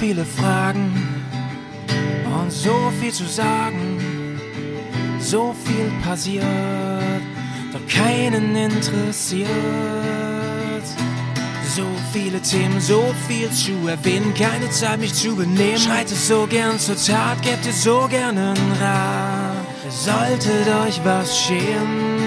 viele Fragen und so viel zu sagen. So viel passiert, doch keinen interessiert. So viele Themen, so viel zu erwähnen, keine Zeit mich zu benehmen. Schreitet so gern zur Tat, gebt ihr so gern einen Rat. Solltet euch was scheren,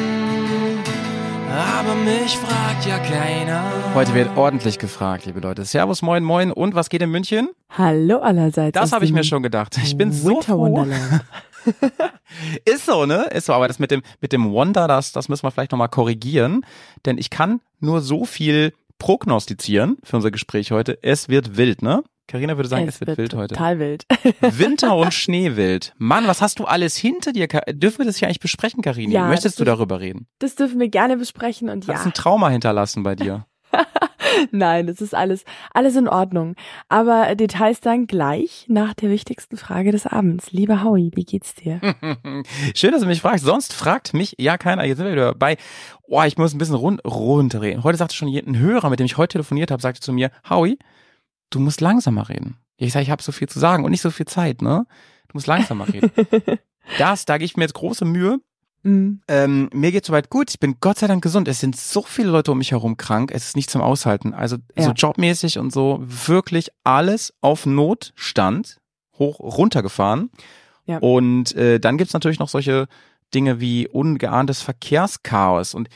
aber mich fragt ja keiner. Heute wird ordentlich gefragt, liebe Leute. Servus, moin, moin. Und was geht in München? Hallo allerseits. Das habe ich mir schon gedacht. Ich bin so Winter froh. Wonderland. Ist so, ne? Ist so. Aber das mit dem, mit dem Wonder, das, das müssen wir vielleicht nochmal korrigieren. Denn ich kann nur so viel prognostizieren für unser Gespräch heute. Es wird wild, ne? Carina würde sagen, es, wird, wild heute. Total wild. Winter und Schneewild. Mann, was hast du alles hinter dir? Dürfen wir das hier eigentlich besprechen, Karini? Ja, Möchtest du darüber reden? Das dürfen wir gerne besprechen und Hast ja, ein Trauma hinterlassen bei dir? nein, das ist alles, alles in Ordnung. Aber Details dann gleich nach der wichtigsten Frage des Abends. Lieber Howie, wie geht's dir? Schön, dass du mich fragst. Sonst fragt mich ja keiner. Jetzt sind wir wieder bei. Oh, ich muss ein bisschen run runterreden. Heute sagte schon ein Hörer, mit dem ich heute telefoniert habe, sagte zu mir, Howie, du musst langsamer reden. Ich sage, ich habe so viel zu sagen und nicht so viel Zeit, ne? Du musst langsamer reden. das, da gebe ich mir jetzt große Mühe. Mm, Ähm, mir geht's soweit gut. Ich bin Gott sei Dank gesund. Es sind so viele Leute um mich herum krank. Es ist nicht zum Aushalten. Also so Ja. jobmäßig und so wirklich alles auf Notstand hoch runtergefahren. Ja. Und äh, dann gibt's natürlich noch solche Dinge wie ungeahntes Verkehrschaos. Und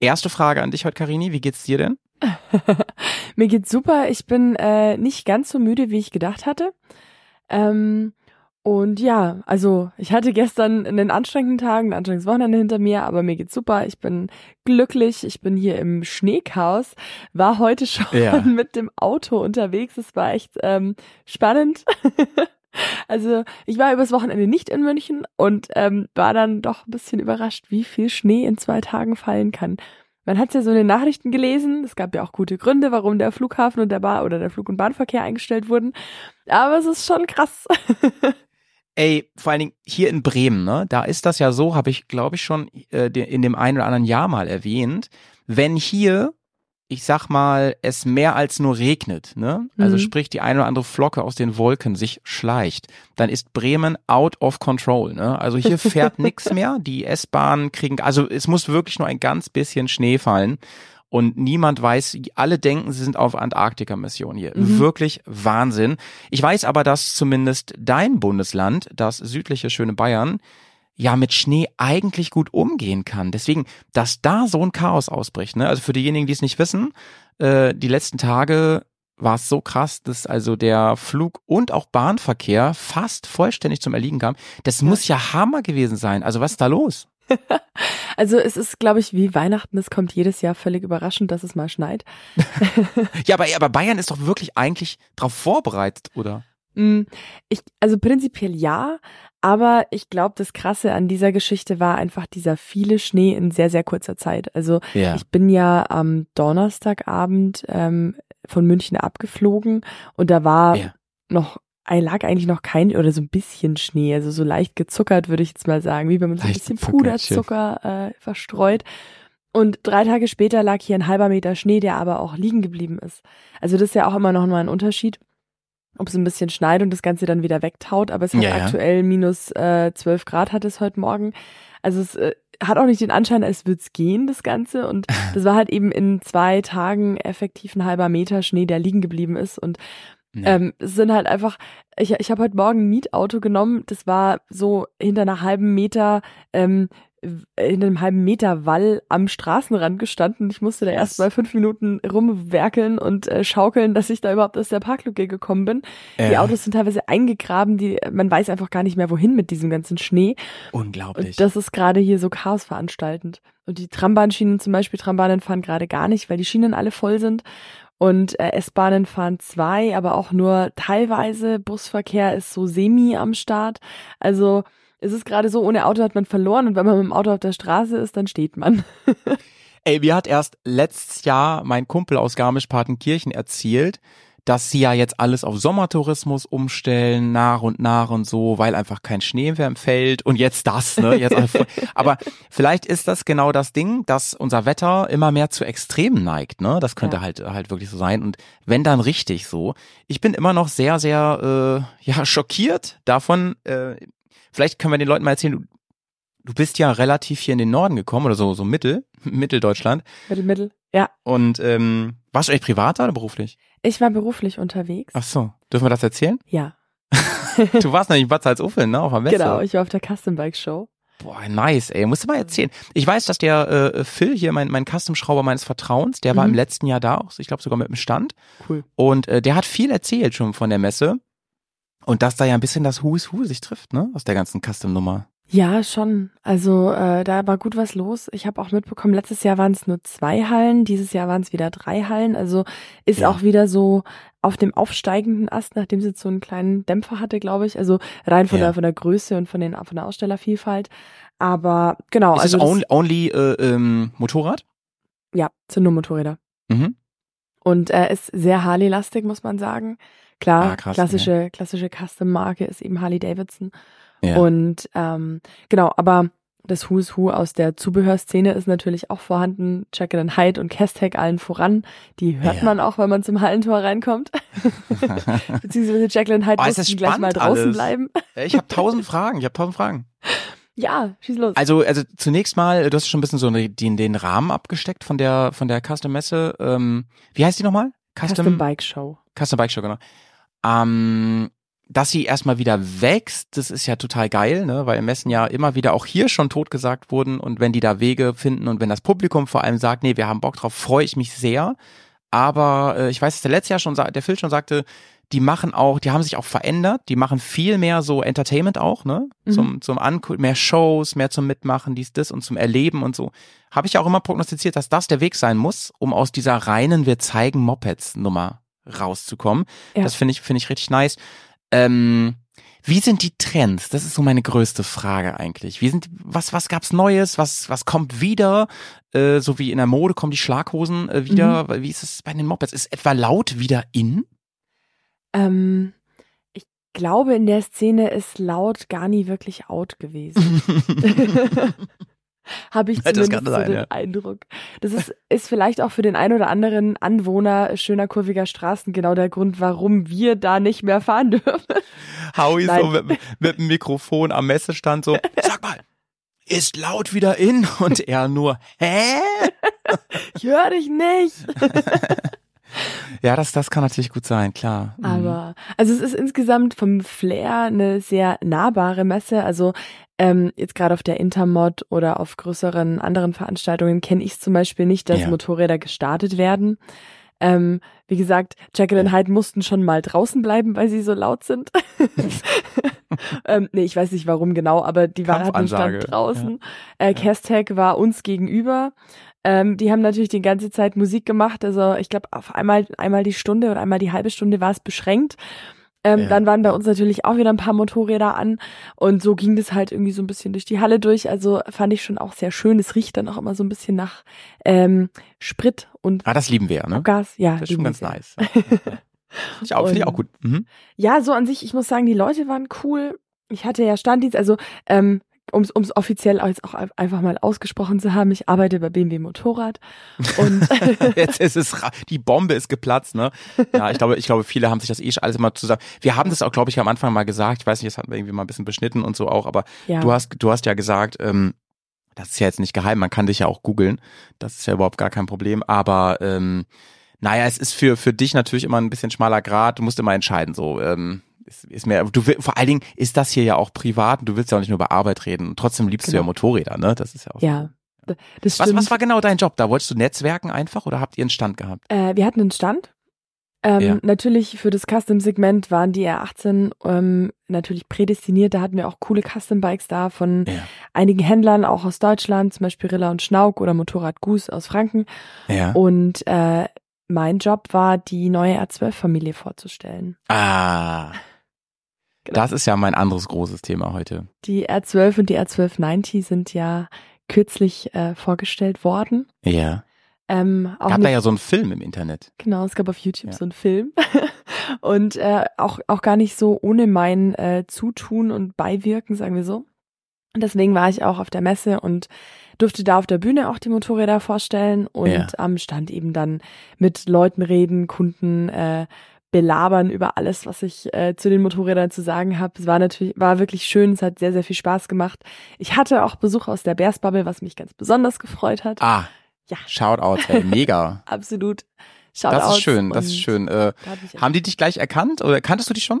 erste Frage an dich heute, Karini, wie geht's dir denn? Mir geht's super. Ich bin äh, nicht ganz so müde, wie ich gedacht hatte. Ähm, und ja, also ich hatte gestern einen anstrengenden Tag, ein anstrengendes Wochenende hinter mir, aber mir geht's super. Ich bin glücklich. Ich bin hier im Schneechaos. War heute schon Ja. mit dem Auto unterwegs. Es war echt ähm, spannend. Also ich war übers Wochenende nicht in München und ähm, war dann doch ein bisschen überrascht, wie viel Schnee in zwei Tagen fallen kann. Man hat ja so in den Nachrichten gelesen, es gab ja auch gute Gründe, warum der Flughafen und der Bar oder der Flug- und Bahnverkehr eingestellt wurden. Aber es ist schon krass. Ey, vor allen Dingen hier in Bremen, ne? Da ist das ja so, habe ich, glaube ich, schon äh, in dem einen oder anderen Jahr mal erwähnt. Wenn hier, ich sag mal, es mehr als nur regnet, ne? Also Mhm. sprich die eine oder andere Flocke aus den Wolken sich schleicht, dann ist Bremen out of control, ne? Also hier fährt nix mehr. Die S-Bahnen kriegen, also es muss wirklich nur ein ganz bisschen Schnee fallen. Und niemand weiß, alle denken, sie sind auf Antarktika-Mission hier. Mhm. Wirklich Wahnsinn. Ich weiß aber, dass zumindest dein Bundesland, das südliche schöne Bayern, ja mit Schnee eigentlich gut umgehen kann. Deswegen, dass da so ein Chaos ausbricht. Ne? Also für diejenigen, die es nicht wissen, äh, die letzten Tage war es so krass, dass also der Flug- und auch Bahnverkehr fast vollständig zum Erliegen kam. Das muss ja Hammer gewesen sein. Also was ist da los? Also es ist, glaube ich, wie Weihnachten. Es kommt jedes Jahr völlig überraschend, dass es mal schneit. Ja, aber, aber Bayern ist doch wirklich eigentlich darauf vorbereitet, oder? Mm, Ich, also prinzipiell ja, aber ich glaube, das Krasse an dieser Geschichte war einfach dieser viele Schnee in sehr, sehr kurzer Zeit. Also Ja. ich bin ja am Donnerstagabend ähm, von München abgeflogen und da war Ja. noch, äh, lag eigentlich noch kein oder so ein bisschen Schnee, also so leicht gezuckert, würde ich jetzt mal sagen, wie wenn man so ein Leicht bisschen gezuckert, Puderzucker äh, verstreut. Und drei Tage später lag hier ein halber Meter Schnee, der aber auch liegen geblieben ist. Also das ist ja auch immer noch mal ein Unterschied, ob es ein bisschen schneit und das Ganze dann wieder wegtaut. Aber es hat Ja, ja. aktuell minus äh, 12 Grad hat es heute Morgen. Also es äh, hat auch nicht den Anschein, als würde es gehen, das Ganze. Und das war halt eben in zwei Tagen effektiv ein halber Meter Schnee, der liegen geblieben ist. Und Nee. ähm, es sind halt einfach, ich, ich habe heute Morgen ein Mietauto genommen, das war so hinter einer halben Meter, ähm, w- hinter einem halben Meter Wall am Straßenrand gestanden. Ich musste da erst mal fünf Minuten rumwerkeln und äh, schaukeln, dass ich da überhaupt aus der Parklücke gekommen bin. Die Ja. Autos sind teilweise eingegraben, die, man weiß einfach gar nicht mehr, wohin mit diesem ganzen Schnee. Unglaublich. Und das ist gerade hier so chaosveranstaltend. Und die Trambahnschienen zum Beispiel, Trambahnen fahren gerade gar nicht, weil die Schienen alle voll sind. Und äh, S-Bahnen fahren zwei, aber auch nur teilweise. Busverkehr ist so semi am Start. Also es ist gerade so, ohne Auto hat man verloren und wenn man mit dem Auto auf der Straße ist, dann steht man. Ey, mir hat erst letztes Jahr mein Kumpel aus Garmisch-Partenkirchen erzählt, dass sie ja jetzt alles auf Sommertourismus umstellen, nach und nach und so, weil einfach kein Schnee mehr im Feld und jetzt das, ne? Jetzt aber vielleicht ist das genau das Ding, dass unser Wetter immer mehr zu Extremen neigt, ne? Das könnte Ja. halt halt wirklich so sein und wenn dann richtig so. Ich bin immer noch sehr sehr äh, ja schockiert davon. Äh, vielleicht können wir den Leuten mal erzählen. Du, du bist ja relativ hier in den Norden gekommen oder so so Mittel Mitteldeutschland Mittel, Mittel. Ja, und ähm, warst du eigentlich privat oder beruflich? ich war beruflich unterwegs. Ach so, dürfen wir das erzählen? Ja, Du warst nämlich in Bad Salzuflen, ne, auf der Messe. genau. Ich war auf der Custom Bike Show. Boah, nice, ey. Musst du mal erzählen. Ich weiß, dass der äh, Phil hier, mein, mein Custom-Schrauber meines Vertrauens, der war Mhm. im letzten Jahr da, auch, ich glaube sogar mit dem Stand. Cool. Und äh, der hat viel erzählt schon von der Messe. Und dass da ja ein bisschen das Who is Who sich trifft, ne? Aus der ganzen Custom-Nummer. Ja, schon. Also äh, da war gut was los. Ich habe auch mitbekommen, letztes Jahr waren es nur zwei Hallen, dieses Jahr waren es wieder drei Hallen. Also ist Ja. auch wieder so auf dem aufsteigenden Ast, nachdem sie jetzt so einen kleinen Dämpfer hatte, glaube ich. Also rein von Ja. der von der Größe und von den von der Ausstellervielfalt. Aber genau, ist also es das- only, only äh, ähm, Motorrad? ja, sind nur Motorräder. Mhm. Und äh, ist sehr Harley-lastig, muss man sagen. Klar, Ah, krass, klassische, klassische Custom-Marke ist eben Harley Davidson. Ja. Und ähm, genau, aber das Who's Who aus der Zubehörszene ist natürlich auch vorhanden. Jekyll and Hyde und Castec allen voran. Die hört Ja. man auch, wenn man zum Hallentor reinkommt. Beziehungsweise Jekyll and Hyde Oh, mussten gleich mal draußen alles. bleiben. ich habe tausend Fragen, ich habe tausend Fragen. Ja, schieß los. Also, also zunächst mal, du hast schon ein bisschen so den, den Rahmen abgesteckt von der von der Custom Messe. Ähm, wie heißt die nochmal? Custom Bike Show. Custom Bike Show, genau. Ähm, dass sie erstmal wieder wächst, das ist ja total geil, ne? weil Messen ja immer wieder auch hier schon totgesagt wurden und wenn die da Wege finden und wenn das Publikum vor allem sagt, nee, wir haben Bock drauf, freue ich mich sehr. Aber äh, ich weiß, dass der letzte Jahr schon, der Phil schon sagte, die machen auch, die haben sich auch verändert, die machen viel mehr so Entertainment auch, ne? Mhm. Zum, zum Angucken, mehr Shows, mehr zum Mitmachen, dies, das und zum Erleben und so. Habe ich auch immer prognostiziert, dass das der Weg sein muss, um aus dieser reinen Wir zeigen Mopeds Nummer rauszukommen. Ja. Das finde ich, finde ich richtig nice. Ähm, wie sind die Trends? Das ist so meine größte Frage eigentlich. Wie sind, was, was gab's Neues? Was, was kommt wieder? Äh, so wie in der Mode kommen die Schlaghosen äh, wieder. Mhm. Wie ist es bei den Mopeds? Ist etwa laut wieder in? Ähm, ich glaube, in der Szene ist laut gar nie wirklich out gewesen. Habe ich Das zumindest so sein, den ja. Eindruck. Das ist, ist vielleicht auch für den ein oder anderen Anwohner schöner kurviger Straßen genau der Grund, warum wir da nicht mehr fahren dürfen. Howie Nein. so mit, mit dem Mikrofon am Messestand so, sag mal, ist laut wieder in? Und er nur, hä? Ich höre dich nicht. Ja, das, das kann natürlich gut sein, klar. Mhm. Aber, also es ist insgesamt vom Flair eine sehr nahbare Messe. Also ähm, jetzt gerade auf der Intermod oder auf größeren anderen Veranstaltungen kenne ich es zum Beispiel nicht, dass Ja. Motorräder gestartet werden. Ähm, wie gesagt, Jekyll and Hyde mussten schon mal draußen bleiben, weil sie so laut sind. ähm, nee, ich weiß nicht warum genau, aber die waren hatten Stand draußen. Äh, Castec war uns gegenüber. Ähm, die haben natürlich die ganze Zeit Musik gemacht. Also ich glaube, auf einmal, einmal die Stunde oder einmal die halbe Stunde war es beschränkt. Ähm, Ja. Dann waren bei uns natürlich auch wieder ein paar Motorräder an und so ging das halt irgendwie so ein bisschen durch die Halle durch. Also fand ich schon auch sehr schön. Es riecht dann auch immer so ein bisschen nach ähm, Sprit und Ah, das lieben wir, ne? Abgas. Ja, Das ist schon ganz wir. nice. Finde ich, auch- finde ich auch gut. Mhm. Ja, so an sich, ich muss sagen, die Leute waren cool. Ich hatte ja Standdienst, also ähm, um es offiziell jetzt auch ein- einfach mal ausgesprochen zu haben, ich arbeite bei BMW Motorrad und Jetzt ist es, die Bombe ist geplatzt, ne? Ja, ich glaube, ich glaube, viele haben sich das eh schon alles immer zusammen. Wir haben das auch, glaube ich, am Anfang mal gesagt. Ich weiß nicht, das hatten wir irgendwie mal ein bisschen beschnitten und so auch, aber ja, du hast, du hast ja gesagt, ähm, das ist ja jetzt nicht geheim, man kann dich ja auch googeln. Das ist ja überhaupt gar kein Problem. Aber ähm, naja, es ist für, für dich natürlich immer ein bisschen schmaler Grad. Du musst immer entscheiden, so. Ähm, ist, ist mehr, du will, vor allen Dingen ist das hier ja auch privat und du willst ja auch nicht nur über Arbeit reden. Und trotzdem liebst du ja Genau. Motorräder, ne? Das ist ja auch ja, das Was, stimmt. was war genau dein Job? Da wolltest du netzwerken einfach oder habt ihr einen Stand gehabt? Äh, wir hatten einen Stand. Ähm, Ja. Natürlich für das Custom-Segment waren die R18 ähm, natürlich prädestiniert. Da hatten wir auch coole Custom-Bikes da von Ja. einigen Händlern, auch aus Deutschland, zum Beispiel Rilla und Schnauk oder Motorrad Goose aus Franken. Ja. Und äh, mein Job war, die neue R12-Familie vorzustellen. Ah. Genau. Das ist ja mein anderes großes Thema heute. Die R12 und die R1290 sind ja kürzlich äh, vorgestellt worden. Ja. Ähm, Gab da ja so einen Film im Internet. Genau, es gab auf YouTube Ja. so einen Film. und äh, auch, auch gar nicht so ohne mein äh, Zutun und Beiwirken, sagen wir so. Und deswegen war ich auch auf der Messe und durfte da auf der Bühne auch die Motorräder vorstellen und Ja. am Stand eben dann mit Leuten reden, Kunden äh, belabern über alles, was ich äh, zu den Motorrädern zu sagen habe. Es war natürlich, war wirklich schön, es hat sehr, sehr viel Spaß gemacht. Ich hatte auch Besuch aus der Bearsbubble, was mich ganz besonders gefreut hat. Ah, Ja. Shoutout, ey, mega. Absolut. Das Shoutouts ist schön, das ist schön. Äh, haben die dich gleich erkannt oder kanntest du die schon?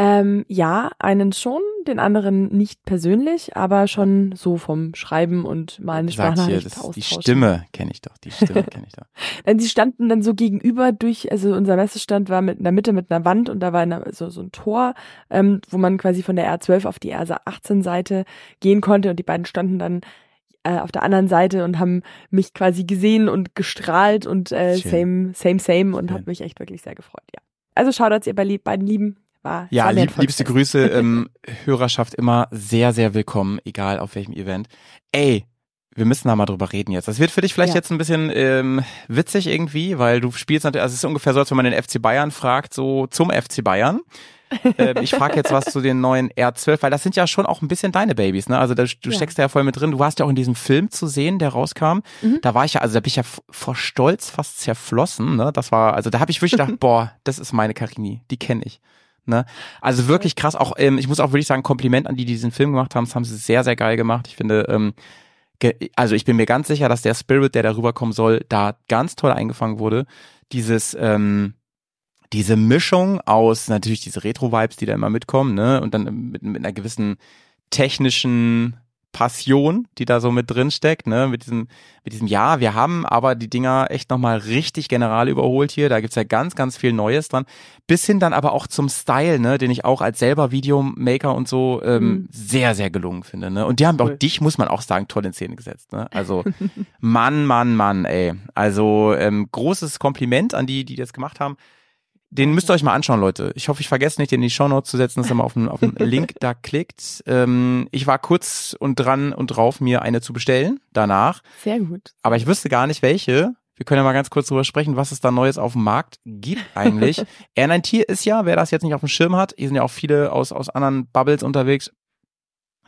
Ähm, ja, einen schon, den anderen nicht persönlich, aber schon so vom Schreiben und mal eine Sagt hier, Sprachnachricht das, die. Stimme kenne ich doch, die Stimme kenne ich doch. Denn sie standen dann so gegenüber durch, also unser Messestand war mit in der Mitte mit einer Wand und da war eine, so, so ein Tor, ähm, wo man quasi von der R12 auf die R18-Seite gehen konnte und die beiden standen dann äh, auf der anderen Seite und haben mich quasi gesehen und gestrahlt und äh, same, same, same und hat mich echt wirklich sehr gefreut, ja. Also Shoutouts ihr bei beiden Lieben. War, Ja, war lieb, liebste. Grüße, ähm, Hörerschaft immer sehr, sehr willkommen, egal auf welchem Event. Ey, wir müssen da mal drüber reden jetzt. Das wird für dich vielleicht Ja. jetzt ein bisschen ähm, witzig irgendwie, weil du spielst natürlich, also es ist ungefähr so, als wenn man den FC Bayern fragt, so zum FC Bayern. Ähm, ich frage jetzt was zu den neuen R12, weil das sind ja schon auch ein bisschen deine Babys, ne? Also da, du Ja. steckst da ja voll mit drin. Du warst ja auch in diesem Film zu sehen, der rauskam. Mhm. Da war ich ja, also da bin ich ja vor Stolz fast zerflossen, ne? Das war, also da habe ich wirklich gedacht, boah, das ist meine Karini, die kenne ich. Ne? Also wirklich krass. Auch ähm, ich muss auch wirklich sagen, Kompliment an die, die diesen Film gemacht haben. Das haben sie sehr, sehr geil gemacht. Ich finde, ähm, ge- also ich bin mir ganz sicher, dass der Spirit, der darüber kommen soll, da ganz toll eingefangen wurde. Dieses, ähm, diese Mischung aus natürlich diese Retro-Vibes, die da immer mitkommen, ne? Und dann mit, mit einer gewissen technischen Passion, die da so mit drin steckt, ne, mit diesem, mit diesem, ja, wir haben aber die Dinger echt nochmal richtig general überholt hier, da gibt's ja ganz, ganz viel Neues dran, bis hin dann aber auch zum Style, ne, den ich auch als selber Videomaker und so ähm, Mhm. sehr, sehr gelungen finde, ne, und die haben auch Cool. dich, muss man auch sagen, toll in Szene gesetzt, ne, also Mann, Mann, Mann, ey, also ähm, großes Kompliment an die, die das gemacht haben, den müsst ihr euch mal anschauen, Leute. Ich hoffe, ich vergesse nicht, den in die Shownotes zu setzen, dass ihr mal auf den, auf den Link da klickt. Ähm, ich war kurz und dran und drauf, mir eine zu bestellen danach. Sehr gut. Aber ich wüsste gar nicht, welche. Wir können ja mal ganz kurz drüber sprechen, was es da Neues auf dem Markt gibt eigentlich. R9T ist ja, wer das jetzt nicht auf dem Schirm hat, hier sind ja auch viele aus, aus anderen Bubbles unterwegs.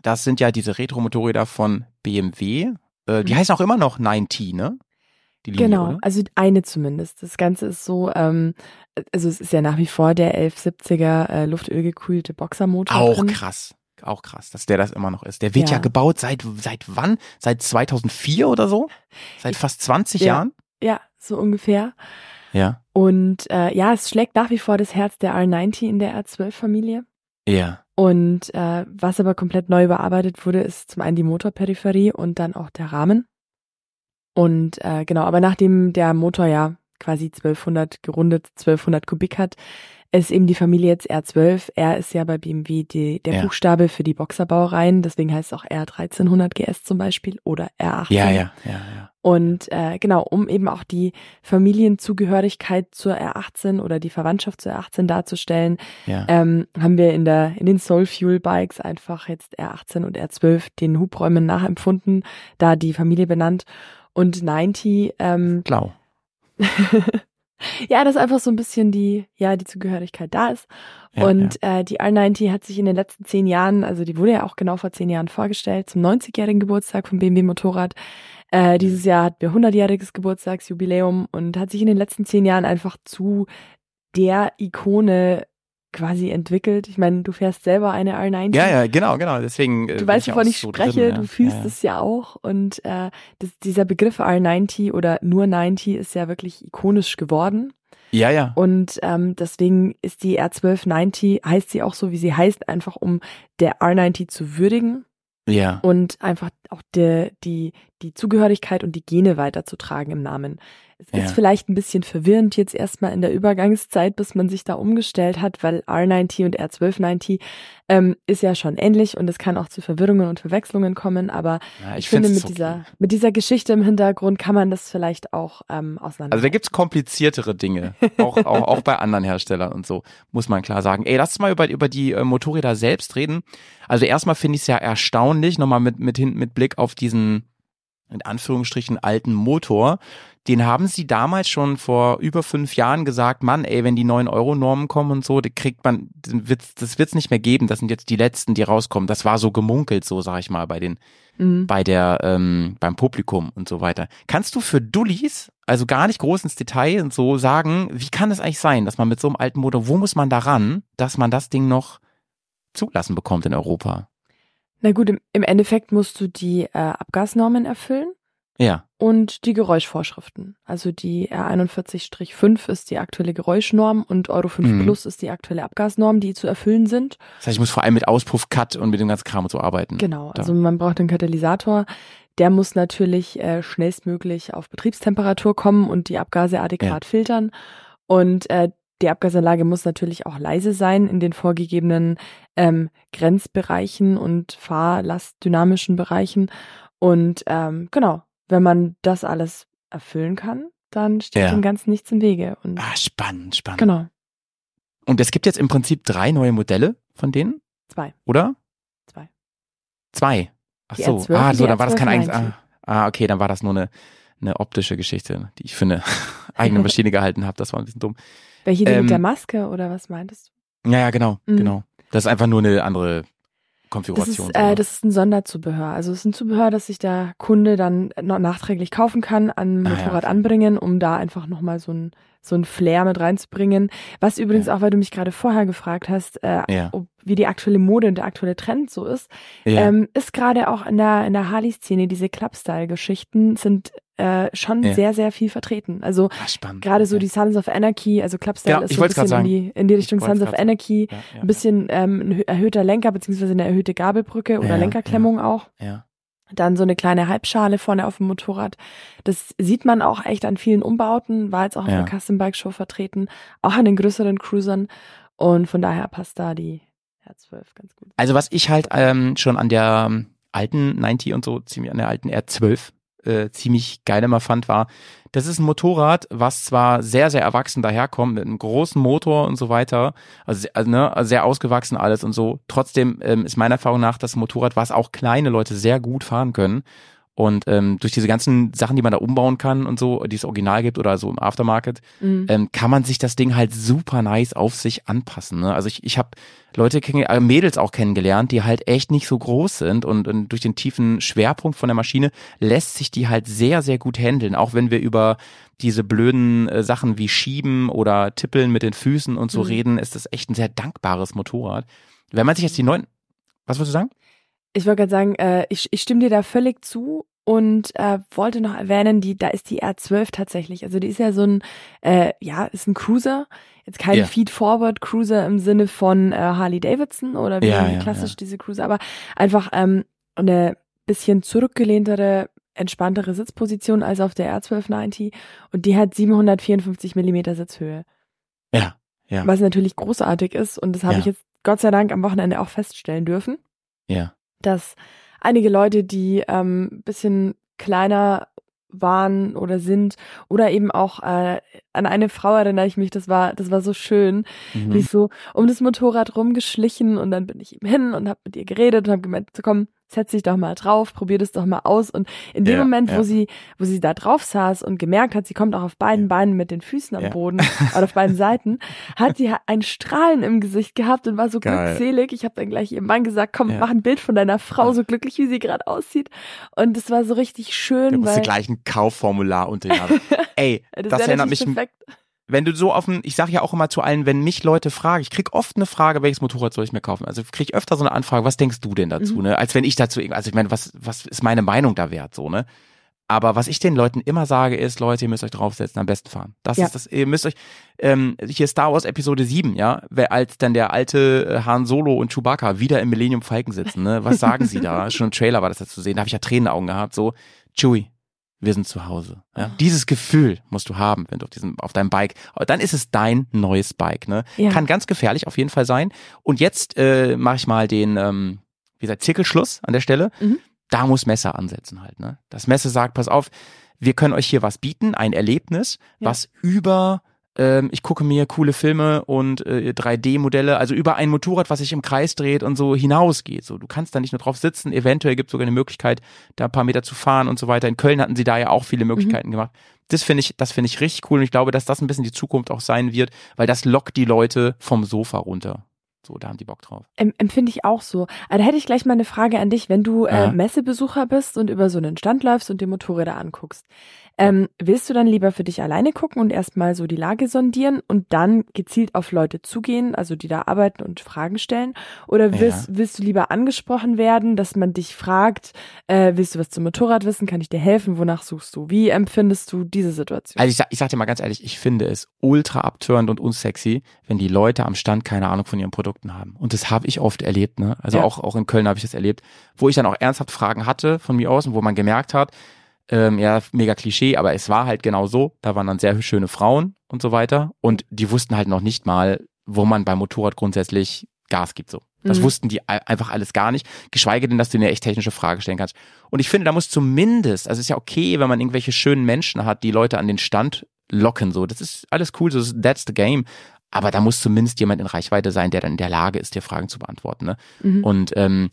Das sind ja diese Retro-Motorräder von BMW. Äh, die Mhm. heißen auch immer noch 9T, ne? Die Linie, Genau, oder? also eine zumindest. Das Ganze ist so, ähm, also es ist ja nach wie vor der 1170er äh, luftölgekühlte Boxermotor Auch drin. krass. Auch krass, dass der das immer noch ist. Der wird ja, Ja. gebaut seit, seit wann? Seit 2004 oder so? Seit fast 20 Ja. Jahren? Ja, so ungefähr. Ja. Und äh, ja, es schlägt nach wie vor das Herz der R90 in der R12-Familie. Ja. Und äh, was aber komplett neu überarbeitet wurde, ist zum einen die Motorperipherie und dann auch der Rahmen. Und äh, genau, aber nachdem der Motor ja quasi 1200 gerundet 1200 Kubik hat, ist eben die Familie jetzt R12. R ist ja bei BMW die, der Ja. Buchstabe für die Boxerbaureihen, deswegen heißt es auch R1300 GS zum Beispiel oder R18. Ja, ja, ja, ja. Und äh, genau, um eben auch die Familienzugehörigkeit zur R18 oder die Verwandtschaft zur R18 darzustellen, ja. ähm, haben wir in der in den Soul Fuel Bikes einfach jetzt R18 und R12 den Hubräumen nachempfunden, da die Familie benannt und 90 ähm, Blau. ja, dass einfach so ein bisschen die ja die Zugehörigkeit da ist Ja, und Äh, die R90 hat sich in den letzten zehn Jahren, also die wurde ja auch genau vor zehn Jahren vorgestellt, zum 90-jährigen Geburtstag vom BMW Motorrad. Äh, dieses Jahr hatten wir 100-jähriges Geburtstagsjubiläum und hat sich in den letzten zehn Jahren einfach zu der Ikone quasi entwickelt. Ich meine, du fährst selber eine R90. ja, ja, genau, genau. Deswegen. äh, Du weißt, ich wovon ich so spreche, drin, ja. du fühlst ja, ja. es ja auch. Und äh, das, dieser Begriff R90 oder nur 90 ist ja wirklich ikonisch geworden. Ja, ja. Und ähm, deswegen ist die R1290, heißt sie auch so, wie sie heißt, einfach um der R90 zu würdigen Ja. und einfach auch die, die, die Zugehörigkeit und die Gene weiterzutragen im Namen. Es Ja. ist vielleicht ein bisschen verwirrend jetzt erstmal in der Übergangszeit, bis man sich da umgestellt hat, weil R90 und R1290 ähm, ist ja schon ähnlich und es kann auch zu Verwirrungen und Verwechslungen kommen, aber ja ich, finde, find's mit okay. dieser, mit dieser Geschichte im Hintergrund kann man das vielleicht auch ähm, auseinander. Also da gibt's kompliziertere Dinge, auch, auch, auch bei anderen Herstellern und so, muss man klar sagen. Ey, lass uns mal über, über die äh, Motorräder selbst reden. Also erstmal finde ich es ja erstaunlich, nochmal mit, mit, hin, mit Blick auf diesen, in Anführungsstrichen, alten Motor, den haben sie damals schon vor über fünf Jahren gesagt, Mann, ey, wenn die 9-Euro-Normen kommen und so, kriegt man, das wird's nicht mehr geben. Das sind jetzt die letzten, die rauskommen. Das war so gemunkelt, so sag ich mal, bei den, mhm. bei der, ähm, beim Publikum und so weiter. Kannst du für Dullis, also gar nicht groß ins Detail und so sagen, wie kann es eigentlich sein, dass man mit so einem alten Motor, wo muss man daran, dass man das Ding noch zulassen bekommt in Europa? Na gut, im, im Endeffekt musst du die äh, Abgasnormen erfüllen. Ja. Und die Geräuschvorschriften. Also die R41-5 ist die aktuelle Geräuschnorm und Euro 5 mhm. Plus ist die aktuelle Abgasnorm, die zu erfüllen sind. Das heißt, ich muss vor allem mit Auspuff, Cut und mit dem ganzen Kram so arbeiten. Genau, da. also man braucht einen Katalysator. Der muss natürlich äh, schnellstmöglich auf Betriebstemperatur kommen und die Abgase adäquat ja. filtern. Und äh, die Abgasanlage muss natürlich auch leise sein in den vorgegebenen ähm, Grenzbereichen und fahrlastdynamischen Bereichen. Und ähm, genau, wenn man das alles erfüllen kann, dann steht ja. dem Ganzen nichts im Wege. Und ah, spannend, spannend. Genau. Und es gibt jetzt im Prinzip drei neue Modelle von denen? Zwei. Oder? Zwei. Zwei. Ach so, R12, ah, so, dann war das kein eigenes. Ah, ah, okay, dann war das nur eine, eine optische Geschichte, die ich für eine eigene Maschine gehalten habe. Das war ein bisschen dumm. Welche die ähm, mit der Maske oder was meintest du? Ja, ja, genau, mhm. genau. Das ist einfach nur eine andere Konfiguration. Das ist, äh, das ist ein Sonderzubehör. Also es ist ein Zubehör, das sich der Kunde dann noch nachträglich kaufen kann, an Motorrad ah, ja, anbringen, um da einfach nochmal so ein, so ein Flair mit reinzubringen. Was übrigens ja. auch, weil du mich gerade vorher gefragt hast, äh, ja. ob, wie die aktuelle Mode und der aktuelle Trend so ist, ähm, ist gerade auch in der, in der Harley-Szene, diese Clubstyle-Geschichten sind äh, schon ja. sehr, sehr viel vertreten. Also ah, gerade so die Sons of Anarchy, also Clubstyle ja, ist so ein bisschen in die, in die Richtung Sons of Anarchy, ja, ein bisschen ähm, ein erhöhter Lenker, beziehungsweise eine erhöhte Gabelbrücke oder Lenkerklemmung auch. Ja. Dann so eine kleine Halbschale vorne auf dem Motorrad. Das sieht man auch echt an vielen Umbauten, war jetzt auch auf der Custom Bike Show vertreten, auch an den größeren Cruisern. Und von daher passt da die R12 ganz gut. Also was ich halt ähm, schon an der ähm, alten 90 und so, ziemlich an der alten R12 äh, ziemlich geil immer fand, war, das ist ein Motorrad, was zwar sehr, sehr erwachsen daherkommt, mit einem großen Motor und so weiter, also, also ne, also sehr ausgewachsen alles und so. Trotzdem ähm, ist meiner Erfahrung nach das Motorrad, was auch kleine Leute sehr gut fahren können. Und ähm, durch diese ganzen Sachen, die man da umbauen kann und so, die es original gibt oder so im Aftermarket, mhm. ähm, kann man sich das Ding halt super nice auf sich anpassen. Ne? Also ich, ich habe Leute, äh, Mädels auch kennengelernt, die halt echt nicht so groß sind und, und durch den tiefen Schwerpunkt von der Maschine lässt sich die halt sehr, sehr gut handeln. Auch wenn wir über diese blöden äh, Sachen wie Schieben oder Tippeln mit den Füßen und so mhm. reden, ist das echt ein sehr dankbares Motorrad. Wenn man sich jetzt die neuen, was würdest du sagen? Ich wollte gerade sagen, äh, ich, ich stimme dir da völlig zu und äh, wollte noch erwähnen, die da ist die R12 tatsächlich. Also die ist ja so ein, äh, ja, ist ein Cruiser. Jetzt kein yeah. Feed-Forward-Cruiser im Sinne von äh, Harley Davidson oder wie ja, ja, klassisch ja. diese Cruiser, aber einfach ähm, eine bisschen zurückgelehntere, entspanntere Sitzposition als auf der R1290 und die hat 754 Millimeter Sitzhöhe. Ja, ja. Was natürlich großartig ist und das habe ich jetzt Gott sei Dank am Wochenende auch feststellen dürfen. Ja dass einige Leute, die ähm, bisschen kleiner waren oder sind oder eben auch äh, an eine Frau erinnere ich mich, das war das war so schön, mhm. die ist so um das Motorrad rumgeschlichen und dann bin ich ihm hin und habe mit ihr geredet und habe gemeint, so komm, setz dich doch mal drauf, probier das doch mal aus. Und in dem ja, Moment, ja. wo sie, wo sie da drauf saß und gemerkt hat, sie kommt auch auf beiden Beinen mit den Füßen am Boden oder auf beiden Seiten, hat sie ein Strahlen im Gesicht gehabt und war so Geil. glückselig. Ich habe dann gleich ihrem Mann gesagt, komm, mach ein Bild von deiner Frau, so glücklich wie sie gerade aussieht. Und es war so richtig schön. Du musst gleich ein Kaufformular unter Ey, das, das erinnert mich. Perfekt wenn du so auf ein, ich sage ja auch immer zu allen, wenn mich Leute fragen, ich krieg oft eine Frage, welches Motorrad soll ich mir kaufen? Also krieg öfter so eine Anfrage, was denkst du denn dazu, mhm. ne? Als wenn ich dazu, also ich meine, was, was ist meine Meinung da wert, so, ne? Aber was ich den Leuten immer sage, ist, Leute, ihr müsst euch draufsetzen, am besten fahren. Das ja. ist das, ihr müsst euch, ähm, hier Star Wars Episode 7, ja, als dann der alte äh, Han Solo und Chewbacca wieder im Millennium Falcon sitzen, ne? Was sagen sie da? Schon im Trailer war das jetzt zu sehen, da habe ich ja Tränenaugen gehabt, so, Chewie, wir sind zu Hause. Ja? Oh. Dieses Gefühl musst du haben, wenn du auf diesem, auf deinem Bike, dann ist es dein neues Bike. Ne? Ja. Kann ganz gefährlich auf jeden Fall sein. Und jetzt äh, mache ich mal den, ähm, wie gesagt, Zirkelschluss an der Stelle. Mhm. Da muss Messer ansetzen halt. Ne? Das Messer sagt, pass auf, wir können euch hier was bieten, ein Erlebnis, ja. was über ähm, ich gucke mir coole Filme und äh, 3D-Modelle, also über ein Motorrad, was sich im Kreis dreht und so hinausgeht. So, du kannst da nicht nur drauf sitzen, eventuell gibt es sogar eine Möglichkeit, da ein paar Meter zu fahren und so weiter. In Köln hatten sie da ja auch viele Möglichkeiten mhm. gemacht. Das finde ich, das finde ich richtig cool und ich glaube, dass das ein bisschen die Zukunft auch sein wird, weil das lockt die Leute vom Sofa runter. So, da haben die Bock drauf. Empfinde ich auch so. Aber da hätte ich gleich mal eine Frage an dich, wenn du äh, Messebesucher bist und über so einen Stand läufst und dir Motorräder anguckst. Ähm, willst du dann lieber für dich alleine gucken und erstmal so die Lage sondieren und dann gezielt auf Leute zugehen, also die da arbeiten und Fragen stellen? Oder willst, ja. willst du lieber angesprochen werden, dass man dich fragt, äh, willst du was zum Motorrad wissen? Kann ich dir helfen? Wonach suchst du? Wie empfindest du diese Situation? Also ich sag, ich sag dir mal ganz ehrlich, ich finde es ultra abtörend und unsexy, wenn die Leute am Stand keine Ahnung von ihren Produkten haben. Und das habe ich oft erlebt, ne? Also ja. auch, auch in Köln habe ich das erlebt, wo ich dann auch ernsthaft Fragen hatte von mir aus und wo man gemerkt hat, ähm, ja, mega Klischee, aber es war halt genau so. Da waren dann sehr schöne Frauen und so weiter. Und die wussten halt noch nicht mal, wo man beim Motorrad grundsätzlich Gas gibt so. Das mhm. wussten die einfach alles gar nicht, geschweige denn, dass du eine echt technische Frage stellen kannst. Und ich finde, da muss zumindest, also es ist ja okay, wenn man irgendwelche schönen Menschen hat, die Leute an den Stand locken, so. Das ist alles cool, so, that's the game. Aber da muss zumindest jemand in Reichweite sein, der dann in der Lage ist, dir Fragen zu beantworten. Ne? Mhm. Und ähm,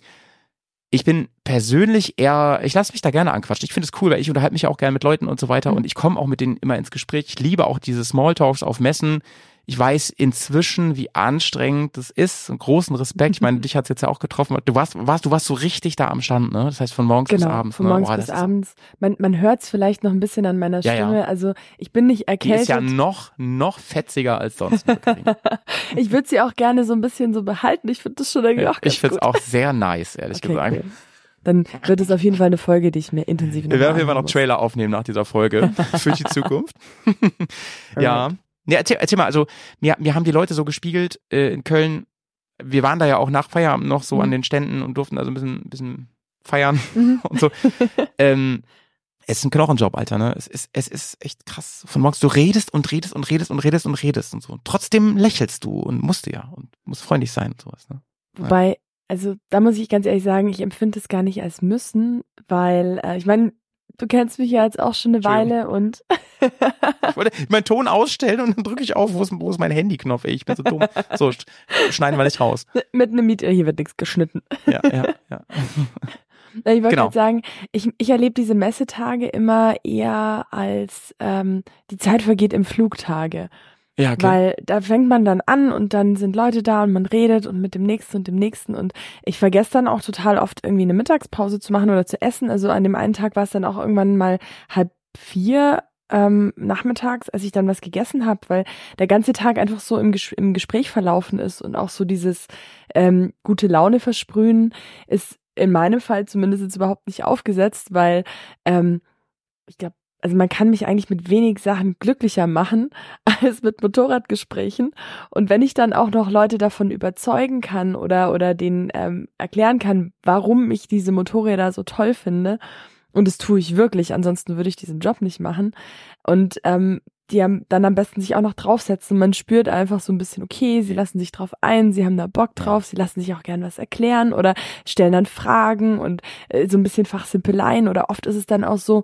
ich bin persönlich eher, ich lasse mich da gerne anquatschen. Ich finde es cool, weil ich unterhalte mich auch gerne mit Leuten und so weiter mhm. und ich komme auch mit denen immer ins Gespräch. Ich liebe auch diese Smalltalks auf Messen ich weiß inzwischen, wie anstrengend das ist. Und großen Respekt. Ich meine, dich hat's jetzt ja auch getroffen. Du warst, warst, du warst so richtig da am Stand, ne? Das heißt von morgens genau, bis abends. Von ne? morgens Boah, bis abends. Man, man hört's vielleicht noch ein bisschen an meiner Stimme. Ja, ja. Also ich bin nicht erkältet. Die ist ja noch, noch fetziger als sonst. ich würde sie auch gerne so ein bisschen so behalten. Ich finde das schon irgendwie ja, auch ganz Ich finde es auch sehr nice, ehrlich okay, gesagt. Okay. Dann wird es auf jeden Fall eine Folge, die ich mir intensiv Wir werden auf jeden Fall noch Trailer aufnehmen nach dieser Folge für die Zukunft. ja. Ja, erzähl, erzähl mal, also mir, mir haben die Leute so gespiegelt äh, in Köln, wir waren da ja auch nach Feierabend noch so mhm. an den Ständen und durften also ein bisschen, ein bisschen feiern mhm. und so. ähm, es ist ein Knochenjob, Alter, ne? Es ist, es ist echt krass. Von morgens, du redest und redest und redest und redest und redest und so. Und trotzdem lächelst du und musst du ja und musst freundlich sein und sowas, ne? Wobei, also da muss ich ganz ehrlich sagen, ich empfinde es gar nicht als müssen, weil äh, ich meine, du kennst mich ja jetzt auch schon eine Weile und ich wollte meinen Ton ausstellen und dann drücke ich auf, wo ist, wo ist mein Handyknopf? Ey, ich bin so dumm. So, schneiden wir nicht raus. Mit einem Miet, hier wird nichts geschnitten. Ja, ja, ja. Ich wollte genau. sagen, ich, ich erlebe diese Messetage immer eher als ähm, die Zeit vergeht im Flugtage. Ja, klar. Weil da fängt man dann an und dann sind Leute da und man redet und mit dem nächsten und dem nächsten und ich vergesse dann auch total oft irgendwie eine Mittagspause zu machen oder zu essen. Also an dem einen Tag war es dann auch irgendwann mal halb vier ähm, nachmittags, als ich dann was gegessen habe, weil der ganze Tag einfach so im, Ges im Gespräch verlaufen ist und auch so dieses ähm, gute Laune versprühen ist in meinem Fall zumindest jetzt überhaupt nicht aufgesetzt, weil ähm, ich glaube, also man kann mich eigentlich mit wenig Sachen glücklicher machen als mit Motorradgesprächen. Und wenn ich dann auch noch Leute davon überzeugen kann oder, oder denen ähm, erklären kann, warum ich diese Motorräder so toll finde, und das tue ich wirklich, ansonsten würde ich diesen Job nicht machen. Und ähm, die haben dann am besten sich auch noch draufsetzen. Man spürt einfach so ein bisschen, okay, sie lassen sich drauf ein, sie haben da Bock drauf, sie lassen sich auch gern was erklären oder stellen dann Fragen und äh, so ein bisschen Fachsimpeleien oder oft ist es dann auch so,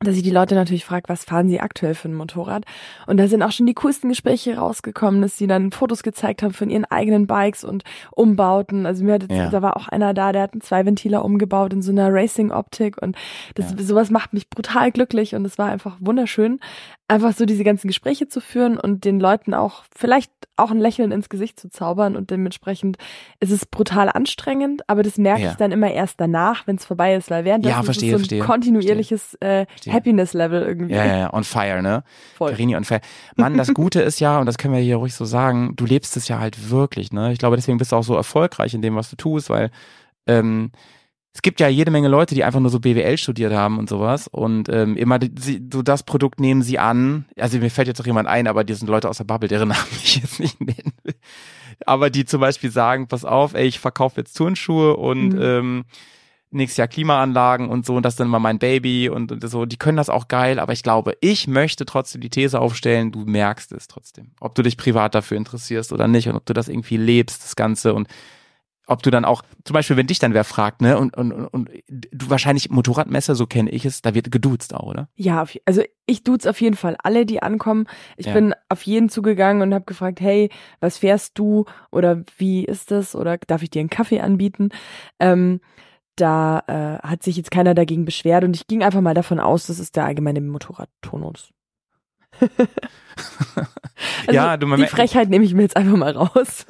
dass ich die Leute natürlich frage, was fahren sie aktuell für ein Motorrad? Und da sind auch schon die coolsten Gespräche rausgekommen, dass sie dann Fotos gezeigt haben von ihren eigenen Bikes und Umbauten. Also mir hat jetzt, ja. da war auch einer da, der hat einen Zweiventiler umgebaut in so einer Racing-Optik und das, ja. sowas macht mich brutal glücklich und es war einfach wunderschön, einfach so diese ganzen Gespräche zu führen und den Leuten auch vielleicht auch ein Lächeln ins Gesicht zu zaubern und dementsprechend ist es brutal anstrengend, aber das merke ja. ich dann immer erst danach, wenn es vorbei ist, weil während ja, das verstehe, ist so ein verstehe, kontinuierliches verstehe. Äh, Happiness-Level irgendwie. Ja, ja, ja, on fire, ne? Voll. Carini on fire. Mann, das Gute ist ja, und das können wir hier ruhig so sagen, du lebst es ja halt wirklich, ne? Ich glaube, deswegen bist du auch so erfolgreich in dem, was du tust, weil ähm, es gibt ja jede Menge Leute, die einfach nur so BWL studiert haben und sowas und ähm, immer die, so das Produkt nehmen sie an. Also mir fällt jetzt auch jemand ein, aber die sind Leute aus der Bubble, deren Namen ich jetzt nicht nennen will. Aber die zum Beispiel sagen, pass auf, ey, ich verkaufe jetzt Turnschuhe und mhm. ähm, nächstes Jahr Klimaanlagen und so und das ist dann immer mein Baby und, und so. Die können das auch geil, aber ich glaube, ich möchte trotzdem die These aufstellen, du merkst es trotzdem. Ob du dich privat dafür interessierst oder nicht und ob du das irgendwie lebst, das Ganze und ob du dann auch, zum Beispiel, wenn dich dann wer fragt, ne, und, und, und du wahrscheinlich Motorradmesse, so kenne ich es, da wird geduzt auch, oder? Ja, also ich duze auf jeden Fall alle, die ankommen. Ich ja. bin auf jeden zugegangen und habe gefragt, hey, was fährst du oder wie ist das oder darf ich dir einen Kaffee anbieten? Ähm, da äh, hat sich jetzt keiner dagegen beschwert und ich ging einfach mal davon aus, das ist der allgemeine Motorradtonus. also ja, du die Frechheit nehme ich mir jetzt einfach mal raus.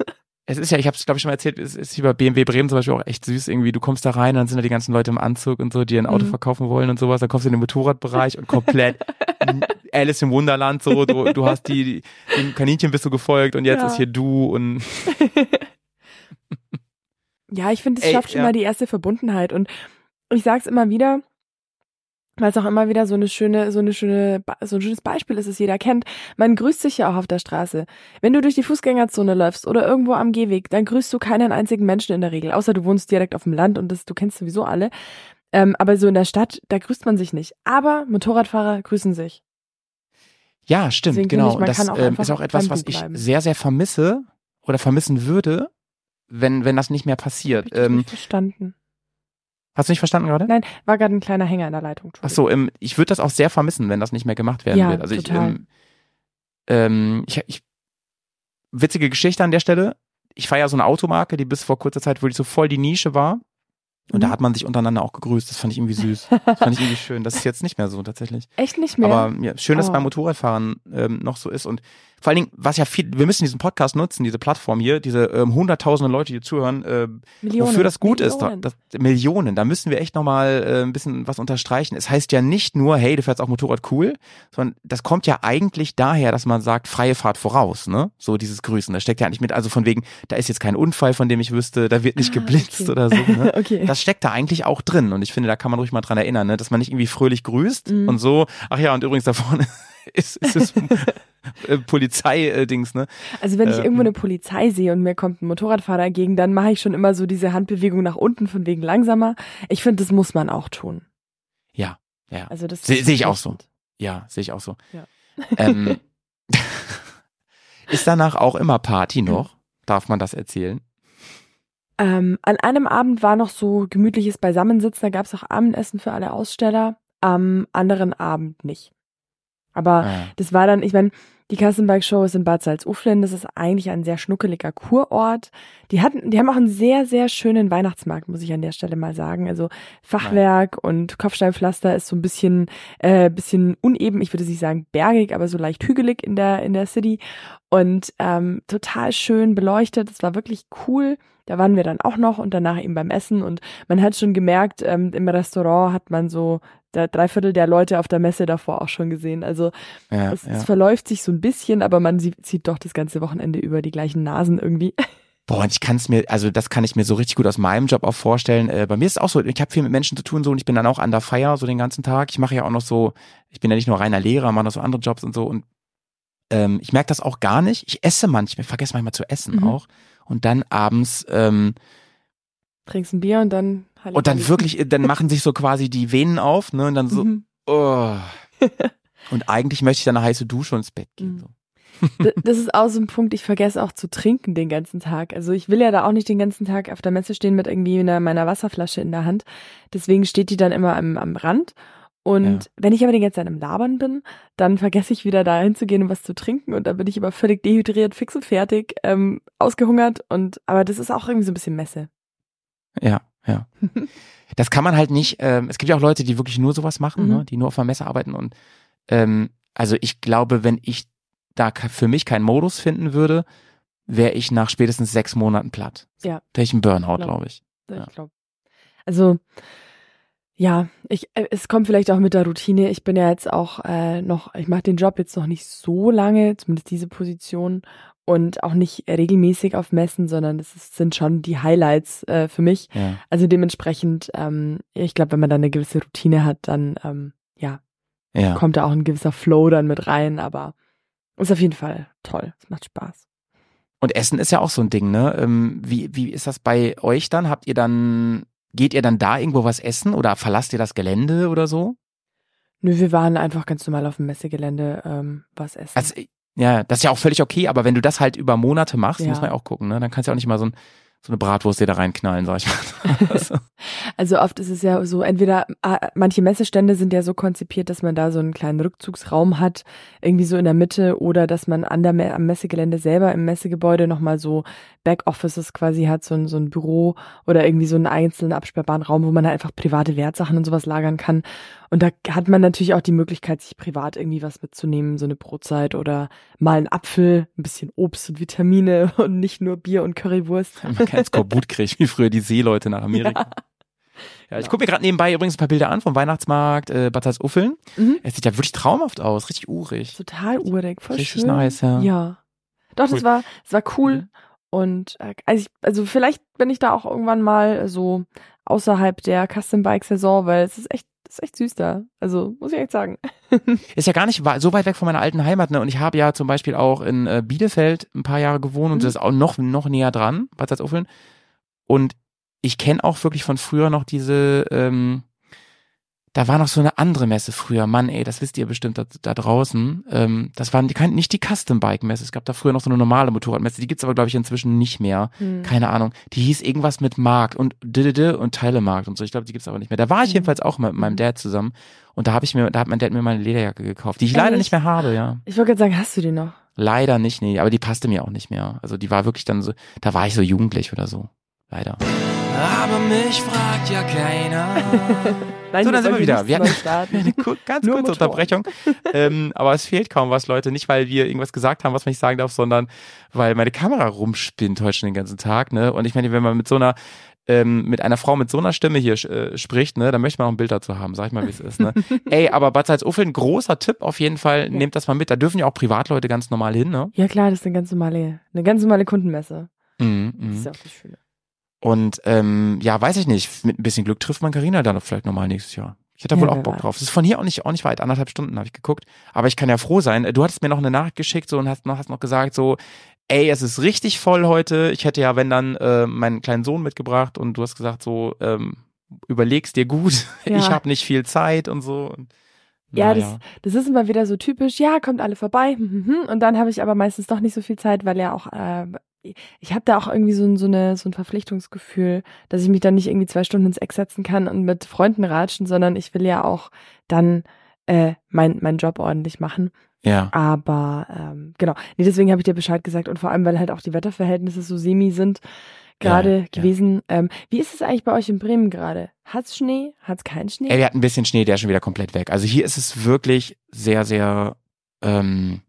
Es ist ja, ich habe es glaube ich schon mal erzählt, es ist bei BMW Bremen zum Beispiel auch echt süß irgendwie. Du kommst da rein, dann sind da die ganzen Leute im Anzug und so, die ein Auto mhm. verkaufen wollen und sowas. Dann kommst du in den Motorradbereich und komplett Alice im Wunderland so. Du, du hast die, die dem Kaninchen bist du gefolgt und jetzt ja. ist hier du und Ja, ich finde, es schafft schon ja. mal die erste Verbundenheit und ich sag's immer wieder, weil es auch immer wieder so eine schöne, so eine schöne, so ein schönes Beispiel ist, das jeder kennt. Man grüßt sich ja auch auf der Straße. Wenn du durch die Fußgängerzone läufst oder irgendwo am Gehweg, dann grüßt du keinen einzigen Menschen in der Regel, außer du wohnst direkt auf dem Land und das, du kennst sowieso alle. Ähm, aber so in der Stadt, da grüßt man sich nicht. Aber Motorradfahrer grüßen sich. Ja, stimmt, Deswegen genau. Ich, das ähm, ist auch etwas, was ich sehr, sehr vermisse oder vermissen würde, wenn, wenn das nicht mehr passiert. Ich ähm, nicht verstanden. Hast du nicht verstanden gerade? Nein, war gerade ein kleiner Hänger in der Leitung. Ach so, ähm, ich würde das auch sehr vermissen, wenn das nicht mehr gemacht werden ja, wird. Also total. ich, ähm, ähm, ich, ich, witzige Geschichte an der Stelle. Ich feiere so eine Automarke, die bis vor kurzer Zeit wirklich so voll die Nische war. Und mhm. da hat man sich untereinander auch gegrüßt. Das fand ich irgendwie süß. Das fand ich irgendwie schön. Das ist jetzt nicht mehr so tatsächlich. Echt nicht mehr? Aber ja, schön, dass oh. es beim Motorradfahren ähm, noch so ist. Und vor allen Dingen, was ja viel, wir müssen diesen Podcast nutzen, diese Plattform hier, diese ähm, hunderttausende Leute, die zuhören, äh, Millionen, wofür das gut Millionen. ist. Da, das, Millionen, da müssen wir echt nochmal äh, ein bisschen was unterstreichen. Es heißt ja nicht nur, hey, du fährst auch Motorrad cool, sondern das kommt ja eigentlich daher, dass man sagt, freie Fahrt voraus, ne? So dieses Grüßen, da steckt ja nicht mit, also von wegen, da ist jetzt kein Unfall, von dem ich wüsste, da wird nicht ah, geblitzt okay. oder so. Ne? okay. Das steckt da eigentlich auch drin und ich finde, da kann man ruhig mal dran erinnern, ne? dass man nicht irgendwie fröhlich grüßt mhm. und so, ach ja, und übrigens da vorne ist, ist es äh, Polizei-Dings, ne? Also wenn ich ähm, irgendwo eine Polizei sehe und mir kommt ein Motorradfahrer entgegen, dann mache ich schon immer so diese Handbewegung nach unten von wegen langsamer. Ich finde, das muss man auch tun. Ja, ja. Also das sehe seh ich auch so. Ja, sehe ich auch so. Ja. Ähm, ist danach auch immer Party noch? Darf man das erzählen? Ähm, an einem Abend war noch so gemütliches Beisammensitzen, da gab es auch Abendessen für alle Aussteller, am anderen Abend nicht. Aber ja. das war dann, ich meine, die Kassenbike Show ist in Bad Salzuflen. Das ist eigentlich ein sehr schnuckeliger Kurort. Die hatten, die haben auch einen sehr, sehr schönen Weihnachtsmarkt, muss ich an der Stelle mal sagen. Also Fachwerk ja. und Kopfsteinpflaster ist so ein bisschen, äh, bisschen uneben. Ich würde nicht sagen bergig, aber so leicht hügelig in der, in der City. Und ähm, total schön beleuchtet. Das war wirklich cool. Da waren wir dann auch noch und danach eben beim Essen. Und man hat schon gemerkt, ähm, im Restaurant hat man so da drei Viertel der Leute auf der Messe davor auch schon gesehen. Also ja, es, ja. es, verläuft sich so ein bisschen, aber man sieht, sieht doch das ganze Wochenende über die gleichen Nasen irgendwie. Boah, und ich kann es mir, also das kann ich mir so richtig gut aus meinem Job auch vorstellen. Äh, bei mir ist es auch so, ich habe viel mit Menschen zu tun so und ich bin dann auch an der Feier so den ganzen Tag. Ich mache ja auch noch so, ich bin ja nicht nur reiner Lehrer, mache noch so andere Jobs und so und ähm, ich merke das auch gar nicht. Ich esse manchmal, vergesse manchmal zu essen mhm. auch und dann abends ähm, trinkst ein Bier und dann Halli und dann wirklich, dann machen sich so quasi die Venen auf, ne? Und dann so, mhm. oh. Und eigentlich möchte ich dann eine heiße Dusche und ins Bett gehen. Mhm. So. Das ist auch so ein Punkt, ich vergesse auch zu trinken den ganzen Tag. Also ich will ja da auch nicht den ganzen Tag auf der Messe stehen mit irgendwie meiner Wasserflasche in der Hand. Deswegen steht die dann immer am, am Rand. Und ja. wenn ich aber die ganze Zeit im Labern bin, dann vergesse ich wieder da hinzugehen und was zu trinken. Und dann bin ich aber völlig dehydriert, fix und fertig, ähm, ausgehungert. Und aber das ist auch irgendwie so ein bisschen Messe. Ja, ja. das kann man halt nicht, ähm, es gibt ja auch Leute, die wirklich nur sowas machen, mhm. ne, die nur auf der Messe arbeiten und ähm, also ich glaube, wenn ich da für mich keinen Modus finden würde, wäre ich nach spätestens sechs Monaten platt. Ja. Da ich einen Burnout, glaube ich. Glaub, ich glaube. Also ja, ich, äh, es kommt vielleicht auch mit der Routine. Ich bin ja jetzt auch äh, noch, ich mache den Job jetzt noch nicht so lange, zumindest diese Position und auch nicht regelmäßig auf Messen, sondern es ist, sind schon die Highlights äh, für mich. Ja. Also dementsprechend, ähm, ich glaube, wenn man dann eine gewisse Routine hat, dann ähm, ja, ja, kommt da auch ein gewisser Flow dann mit rein, aber ist auf jeden Fall toll. Es macht Spaß. Und Essen ist ja auch so ein Ding, ne? Ähm, wie, wie ist das bei euch dann? Habt ihr dann, geht ihr dann da irgendwo was essen oder verlasst ihr das Gelände oder so? Nö, wir waren einfach ganz normal auf dem Messegelände ähm, was essen. Also ja, das ist ja auch völlig okay, aber wenn du das halt über Monate machst, ja. muss man ja auch gucken, ne? Dann kannst du ja auch nicht mal so ein, so eine Bratwurst dir da reinknallen, sag ich mal. also, oft ist es ja so, entweder äh, manche Messestände sind ja so konzipiert, dass man da so einen kleinen Rückzugsraum hat, irgendwie so in der Mitte, oder dass man an der, am Messegelände selber im Messegebäude nochmal so Backoffices quasi hat, so ein, so ein Büro oder irgendwie so einen einzelnen absperrbaren Raum, wo man halt einfach private Wertsachen und sowas lagern kann. Und da hat man natürlich auch die Möglichkeit, sich privat irgendwie was mitzunehmen, so eine Brotzeit oder mal einen Apfel, ein bisschen Obst und Vitamine und nicht nur Bier und Currywurst. man kein Skorbut kriegt, wie früher die Seeleute nach Amerika. Ja, ich Genau. gucke mir gerade nebenbei übrigens ein paar Bilder an vom Weihnachtsmarkt äh, Bad Salzuffeln. Mhm. Es sieht ja wirklich traumhaft aus, richtig urig. Total urig, voll Richtig schön. nice, ja. Ja. Doch, Cool. das war, das war cool. Mhm. Und äh, also, ich, also vielleicht bin ich da auch irgendwann mal so außerhalb der Custom Bike Saison, weil es ist echt, ist echt süß da. Also muss ich echt sagen. Ist ja gar nicht so weit weg von meiner alten Heimat, ne? Und ich habe ja zum Beispiel auch in äh, Bielefeld ein paar Jahre gewohnt und Mhm. das ist auch noch, noch näher dran, Bad Salzuffeln. Und ich kenne auch wirklich von früher noch diese, ähm, da war noch so eine andere Messe früher. Mann, ey, das wisst ihr bestimmt da, da draußen. Ähm, das waren die, nicht die Custom Bike Messe. Es gab da früher noch so eine normale Motorradmesse. Die gibt's aber, glaube ich, inzwischen nicht mehr. Hm. Keine Ahnung. Die hieß irgendwas mit Markt und Didede und Teilemarkt und so. Ich glaube, die gibt's aber nicht mehr. Da war ich Mhm. jedenfalls auch mit meinem Mhm. Dad zusammen. Und da habe ich mir, da hat mein Dad mir meine Lederjacke gekauft, die ich leider Echt? nicht mehr habe, ja. Ich wollte gerade sagen, hast du die noch? Leider nicht, nee. Aber die passte mir auch nicht mehr. Also die war wirklich dann so, da war ich so jugendlich oder so. Leider. Aber mich fragt ja keiner. Nein, So, dann sind wir wieder. Wir hatten-. Eine ganz kurze. Unterbrechung. ähm, aber es fehlt kaum was, Leute. Nicht, weil wir irgendwas gesagt haben, was man nicht sagen darf, sondern weil meine Kamera rumspinnt heute schon den ganzen Tag. Ne? Und ich meine, wenn man mit so einer ähm, mit einer Frau mit so einer Stimme hier äh, spricht, ne, dann möchte man auch ein Bild dazu haben, sag ich mal, wie es ist. Ne? Ey, aber Bad Salzuffeln, großer Tipp auf jeden Fall, Ja. nehmt das mal mit. Da dürfen ja auch Privatleute ganz normal hin, ne? Ja klar, das ist eine ganz normale, eine ganz normale Kundenmesse. Mhm, Das mhm. ist ja auch das Schöne. Und ähm, ja, weiß ich nicht. Mit ein bisschen Glück trifft man Carina dann vielleicht nochmal nächstes Jahr. Ich hätte da Ja, wohl auch Bock drauf. Das ist von hier auch nicht, auch nicht weit, anderthalb Stunden habe ich geguckt. Aber ich kann ja froh sein. Du hattest mir noch eine Nachricht geschickt so und hast noch, hast noch gesagt so, ey, es ist richtig voll heute. Ich hätte ja, wenn dann, äh, meinen kleinen Sohn mitgebracht und du hast gesagt so, ähm, überlegst dir gut. Ja. Ich habe nicht viel Zeit und so. Und, Ja, naja. Das ist immer wieder so typisch, ja, kommt alle vorbei. hm, hm, hm. Und dann habe ich aber meistens doch nicht so viel Zeit, weil ja auch, äh, ich habe da auch irgendwie so, ein- so, eine, so ein Verpflichtungsgefühl, dass ich mich dann nicht irgendwie zwei Stunden ins Eck setzen kann und mit Freunden ratschen, sondern ich will ja auch dann äh, mein, meinen Job ordentlich machen. ja. Aber ähm, genau, nee, deswegen habe ich dir Bescheid gesagt und vor allem, weil halt auch die Wetterverhältnisse so semi sind gerade Ja, ja. gewesen. Ähm, wie ist es eigentlich bei euch in Bremen gerade? Hat's Schnee? Hat's keinen Schnee? Ey, wir hatten ein bisschen Schnee, der ist schon wieder komplett weg. Also hier ist es wirklich sehr, sehr ähm,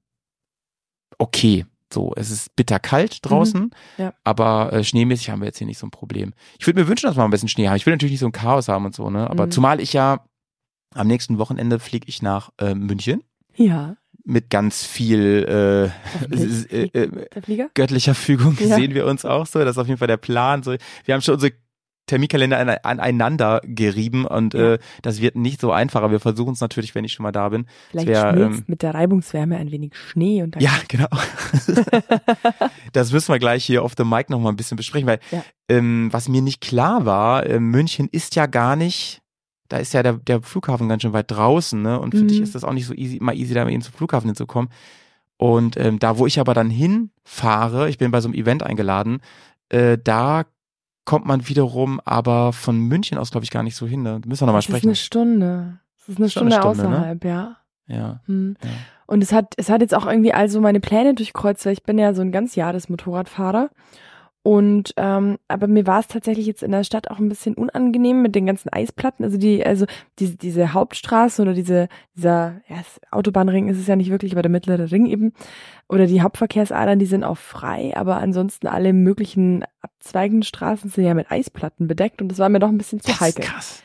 okay. So, es ist bitterkalt draußen, Ja. aber äh, schneemäßig haben wir jetzt hier nicht so ein Problem. Ich würde mir wünschen, dass wir mal ein bisschen Schnee haben. Ich will natürlich nicht so ein Chaos haben und so, ne? Aber Mhm. zumal ich ja am nächsten Wochenende fliege ich nach äh, München Ja. mit ganz viel äh, äh, äh, göttlicher Fügung Ja. sehen wir uns auch so. Das ist auf jeden Fall der Plan. So, wir haben schon unsere Terminkalender an, aneinander gerieben und Ja. äh, das wird nicht so einfacher. Wir versuchen es natürlich, wenn ich schon mal da bin. Vielleicht wär, ähm, mit der Reibungswärme ein wenig Schnee und dann Ja, genau. das müssen wir gleich hier auf dem Mic noch mal ein bisschen besprechen, weil Ja. ähm, was mir nicht klar war, äh, München ist ja gar nicht, da ist ja der, der Flughafen ganz schön weit draußen, ne? Und für Mhm. dich ist das auch nicht so easy, mal easy, da eben zum Flughafen hinzukommen. Und ähm, da, wo ich aber dann hinfahre, ich bin bei so einem Event eingeladen, äh, da kommt man wiederum aber von München aus, glaube ich, gar nicht so hin. Ne? Da müssen wir nochmal das ist sprechen. eine Stunde. Das ist eine Stunde, Stunde, ne? außerhalb, ja. Ja, Hm. ja. Und es hat, es hat jetzt auch irgendwie also meine Pläne durchkreuzt, weil ich bin ja so ein ganz Jahresmotorradfahrer. Und ähm, aber mir war es tatsächlich jetzt in der Stadt auch ein bisschen unangenehm mit den ganzen Eisplatten. Also die, also diese, diese Hauptstraße oder diese, dieser ja, Autobahnring ist es ja nicht wirklich, aber der mittlere Ring eben. Oder die Hauptverkehrsadern, die sind auch frei, aber ansonsten alle möglichen abzweigenden Straßen sind ja mit Eisplatten bedeckt und das war mir doch ein bisschen zu Das ist heikel. krass.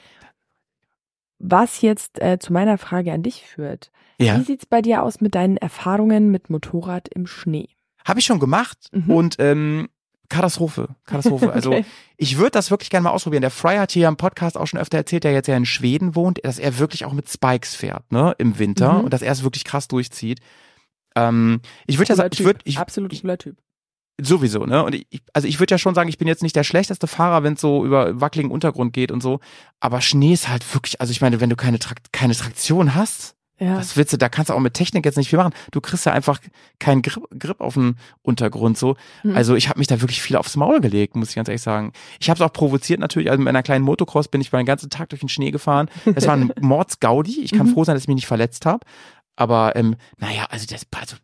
Was jetzt äh, zu meiner Frage an dich führt. Ja. Wie sieht's bei dir aus mit deinen Erfahrungen mit Motorrad im Schnee? Habe ich schon gemacht Mhm. und ähm, Katastrophe, Katastrophe. Also Okay. ich würde das wirklich gerne mal ausprobieren. Der Fry hat hier im Podcast auch schon öfter erzählt, der jetzt ja in Schweden wohnt, dass er wirklich auch mit Spikes fährt, ne, im Winter Mhm. und dass er es wirklich krass durchzieht. Ähm, ich würde ja sagen, ich würde, ich, Absolut cooler Typ. sowieso, ne? Und ich, also ich würde ja schon sagen, ich bin jetzt nicht der schlechteste Fahrer, wenn es so über wackeligen Untergrund geht und so. Aber Schnee ist halt wirklich, also ich meine, wenn du keine, Trakt, keine Traktion hast, Ja. Was willst du, da kannst du auch mit Technik jetzt nicht viel machen. Du kriegst ja einfach keinen Grip, Grip auf den Untergrund so. Mhm. Also ich habe mich da wirklich viel aufs Maul gelegt, muss ich ganz ehrlich sagen. Ich habe es auch provoziert natürlich. Also mit einer kleinen Motocross bin ich mal den ganzen Tag durch den Schnee gefahren. Es war ein Mordsgaudi. Ich kann Mhm. froh sein, dass ich mich nicht verletzt habe. Aber ähm, naja, also das also,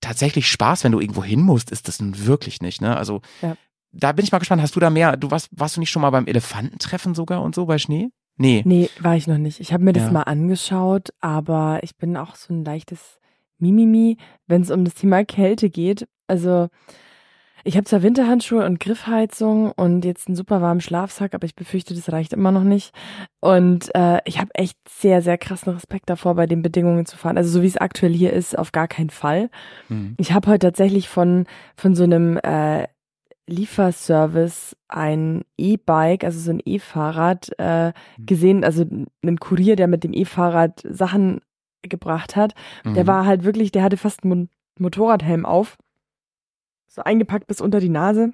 tatsächlich Spaß, wenn du irgendwo hin musst, ist das nun wirklich nicht. Ne? Also Ja. da bin ich mal gespannt. Hast du da mehr? Du warst, warst du nicht schon mal beim Elefantentreffen sogar und so bei Schnee? Nee. Nee, war ich noch nicht. Ich habe mir das Ja. mal angeschaut, aber ich bin auch so ein leichtes Mimimi, wenn es um das Thema Kälte geht. Also ich habe zwar Winterhandschuhe und Griffheizung und jetzt einen super warmen Schlafsack, aber ich befürchte, das reicht immer noch nicht. Und äh, ich habe echt sehr, sehr krassen Respekt davor, bei den Bedingungen zu fahren. Also so wie es aktuell hier ist, auf gar keinen Fall. Hm. Ich habe heute tatsächlich von, von so einem äh, Lieferservice ein E-Bike, also so ein E-Fahrrad, äh, Mhm. gesehen, also einen Kurier, der mit dem E-Fahrrad Sachen gebracht hat. Der Mhm. war halt wirklich, der hatte fast einen Motorradhelm auf, so eingepackt bis unter die Nase.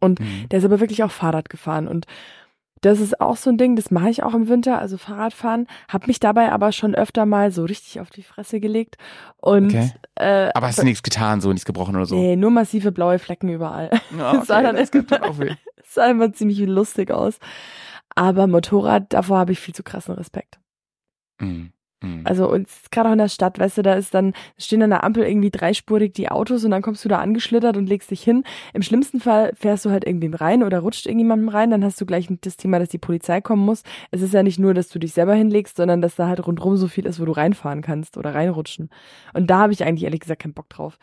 Und Mhm. der ist aber wirklich auch Fahrrad gefahren und das ist auch so ein Ding, das mache ich auch im Winter, also Fahrradfahren, habe mich dabei aber schon öfter mal so richtig auf die Fresse gelegt und Okay. äh, Aber hast du nichts getan, so nichts gebrochen oder so? nee, nur massive blaue Flecken überall. Ja, Das sah dann das gibt dann auch weh. Es sah immer ziemlich lustig aus. Aber Motorrad, davor habe ich viel zu krassen Respekt. Mhm. Mhm. Also und gerade auch in der Stadt, weißt du, da ist dann, stehen an der Ampel irgendwie dreispurig die Autos und dann kommst du da angeschlittert und legst dich hin. Im schlimmsten Fall fährst du halt irgendwem rein oder rutscht irgendjemandem rein, dann hast du gleich das Thema, dass die Polizei kommen muss. Es ist ja nicht nur, dass du dich selber hinlegst, sondern dass da halt rundrum so viel ist, wo du reinfahren kannst oder reinrutschen. Und da habe ich eigentlich ehrlich gesagt keinen Bock drauf.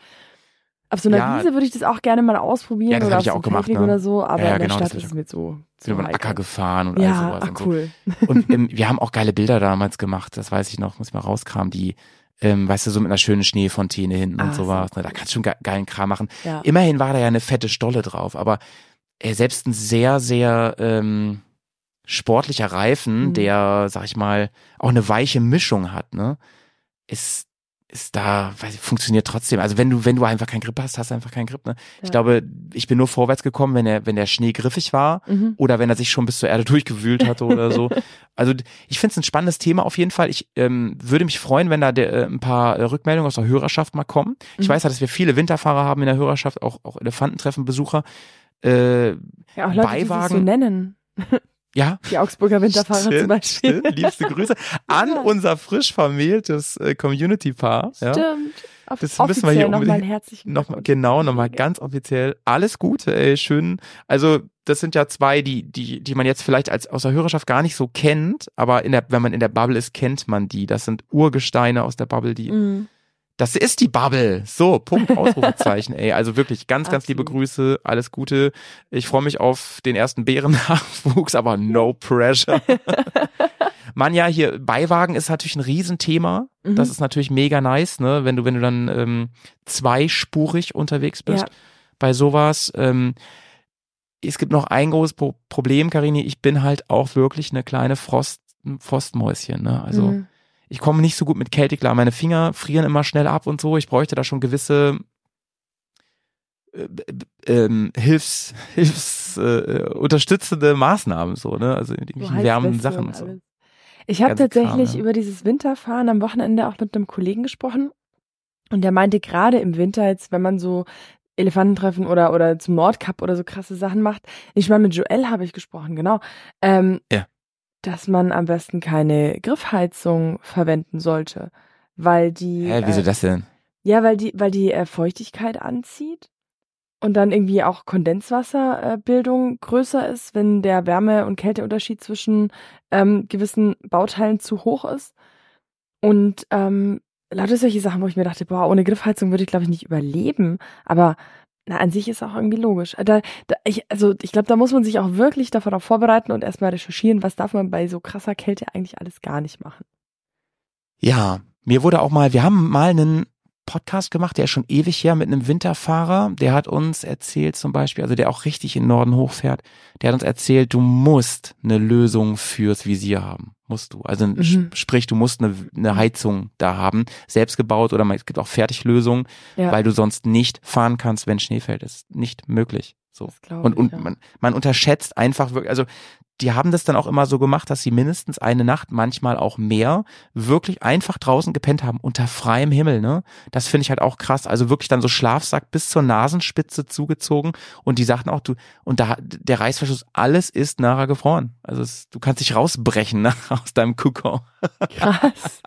Auf so einer Ja. Wiese würde ich das auch gerne mal ausprobieren Ja, das oder hab auf ich so auch einem gemacht, ne? oder so, aber Ja, ja, in der genau, Stadt ist es mir zu, Sind über den. Acker gefahren und all Ja, sowas. ah, und so. cool. Und ähm, wir haben auch geile Bilder damals gemacht, das weiß ich noch, muss ich mal rauskramen, die, ähm, weißt du, so mit einer schönen Schneefontäne hinten Ah, und sowas. Ne? Da kannst du schon ge geilen Kram machen. Ja. Immerhin war da ja eine fette Stolle drauf, aber äh, selbst ein sehr, sehr ähm, sportlicher Reifen, Mhm. der, sag ich mal, auch eine weiche Mischung hat, ne, ist ist da, weiß ich, funktioniert trotzdem. Also wenn du, wenn du einfach keinen Grip hast, hast du einfach keinen Grip. Ne? Ich Ja. glaube, ich bin nur vorwärts gekommen, wenn der, wenn der Schnee griffig war Mhm. oder wenn er sich schon bis zur Erde durchgewühlt hatte oder so. Also ich finde es ein spannendes Thema auf jeden Fall. Ich ähm, würde mich freuen, wenn da der, äh, ein paar äh, Rückmeldungen aus der Hörerschaft mal kommen. Ich Mhm. weiß ja, dass wir viele Winterfahrer haben in der Hörerschaft, auch, auch Elefantentreffen-Besucher. Äh, Ja, auch Leute, die sich so Beiwagen- nennen. Ja, Die Augsburger Winterfahrer zum Stimmt, Beispiel. stimmt. Liebste Grüße an Ja. unser frisch vermähltes äh, Community-Paar. Ja. Stimmt. Auf, Das müssen wir hier nochmal herzlichen Noch, Glückwunsch. genau, nochmal ganz offiziell. Alles Gute, ey, schön. Also, das sind ja zwei, die, die, die man jetzt vielleicht als aus der Hörerschaft gar nicht so kennt, aber in der, wenn man in der Bubble ist, kennt man die. Das sind Urgesteine aus der Bubble, die. Mhm. Das ist die Bubble. So, Punkt, Ausrufezeichen, ey. Also wirklich ganz, ganz liebe. Grüße, alles Gute. Ich freue mich auf den ersten Bärennachwuchs, aber no pressure. Man ja hier, Beiwagen ist natürlich ein Riesenthema. Mhm. Das ist natürlich mega nice, ne? Wenn du, wenn du dann ähm, zweispurig unterwegs bist Ja. bei sowas. Ähm, es gibt noch ein großes Pro Problem, Karini. Ich bin halt auch wirklich eine kleine Frost, Frostmäuschen, ne? Also Mhm. Ich komme nicht so gut mit Kälte klar. Meine Finger frieren immer schnell ab und so. Ich bräuchte da schon gewisse äh, ähm, Hilfs, Hilfs äh, unterstützende Maßnahmen so, ne? Also mit So irgendwelchen wärmenden Heizweste Sachen und so. alles. Ich habe Ganze Kram, tatsächlich ja. über dieses Winterfahren am Wochenende auch mit einem Kollegen gesprochen. Und der meinte, gerade im Winter, jetzt, wenn man so Elefantentreffen oder, oder zum Nordkap oder so krasse Sachen macht, ich meine, mit Joel habe ich gesprochen, genau. Ähm, Ja. Dass man am besten keine Griffheizung verwenden sollte. Weil die. Hä, wieso äh, das denn? Ja, weil die, weil die äh, Feuchtigkeit anzieht und dann irgendwie auch Kondenswasserbildung größer ist, wenn der Wärme- und Kälteunterschied zwischen ähm, gewissen Bauteilen zu hoch ist. Und ähm, lauter solche Sachen, wo ich mir dachte, boah, ohne Griffheizung würde ich, glaube ich, nicht überleben. Aber na, an sich ist auch irgendwie logisch. Da, da, ich, also ich glaube, da muss man sich auch wirklich darauf vorbereiten und erstmal recherchieren, was darf man bei so krasser Kälte eigentlich alles gar nicht machen. Ja, mir wurde auch mal, wir haben mal einen Podcast gemacht, der ist schon ewig her mit einem Winterfahrer, der hat uns erzählt zum Beispiel, also der auch richtig in den Norden hochfährt, der hat uns erzählt, du musst eine Lösung fürs Visier haben. Musst du. Also Mhm. sp- sprich, du musst eine, eine Heizung da haben, selbst gebaut oder man- es gibt auch Fertiglösungen, Ja. weil du sonst nicht fahren kannst, wenn Schnee fällt. Das ist nicht möglich. So. Und, und ja. man, man unterschätzt einfach wirklich, also die haben das dann auch immer so gemacht, dass sie mindestens eine Nacht, manchmal auch mehr, wirklich einfach draußen gepennt haben, unter freiem Himmel, ne? Das finde ich halt auch krass. Also wirklich dann so Schlafsack bis zur Nasenspitze zugezogen und die sagten auch, du, und da, der Reißverschluss, alles ist nachher gefroren. Also es, du kannst dich rausbrechen ne, aus deinem Kokon. Krass.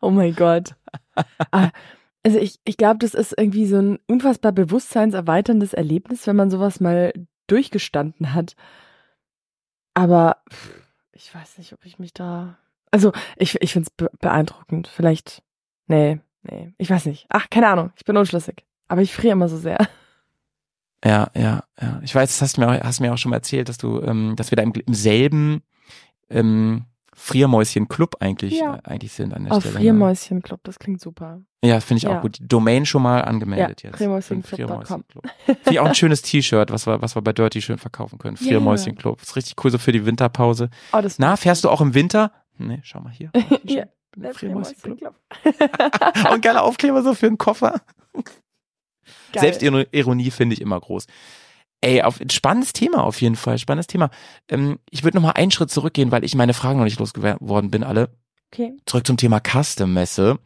Oh mein Gott. Ah, Also ich, ich glaube, das ist irgendwie so ein unfassbar bewusstseinserweiterndes Erlebnis, wenn man sowas mal durchgestanden hat. Aber ich weiß nicht, ob ich mich da. Also ich, ich finde es be beeindruckend. Vielleicht. Nee, nee. Ich weiß nicht. Ach, keine Ahnung. Ich bin unschlüssig. Aber ich friere immer so sehr. Ja, ja, ja. Ich weiß, das hast du mir, auch- hast mir auch schon mal erzählt, dass du, ähm, dass wir da im, im selben ähm, Friermäuschen-Club eigentlich, Ja. äh, eigentlich sind an der Auf Stelle. Friermäuschen-Club, das klingt super. Ne? Ja, finde ich Ja. auch gut. Die Domain schon mal angemeldet Ja, jetzt. friermäuschenclub.com. Friermäuschenclub. Finde ich auch ein schönes T-Shirt, was wir, was wir bei Dirty schön verkaufen können. Ja. Friermäuschenclub. Ist richtig cool so für die Winterpause. Oh, das Na, fährst du auch im Winter? Nee, schau mal hier. Ja, Friermäuschenclub. Friermäuschenclub. Und geiler Aufkleber so für einen Koffer. Geil. Selbstironie finde ich immer groß. Ey, auf, spannendes Thema auf jeden Fall, spannendes Thema. Ähm, ich würde noch mal einen Schritt zurückgehen, weil ich meine Fragen noch nicht losgeworden bin alle. Okay. Zurück zum Thema Custom-Messe.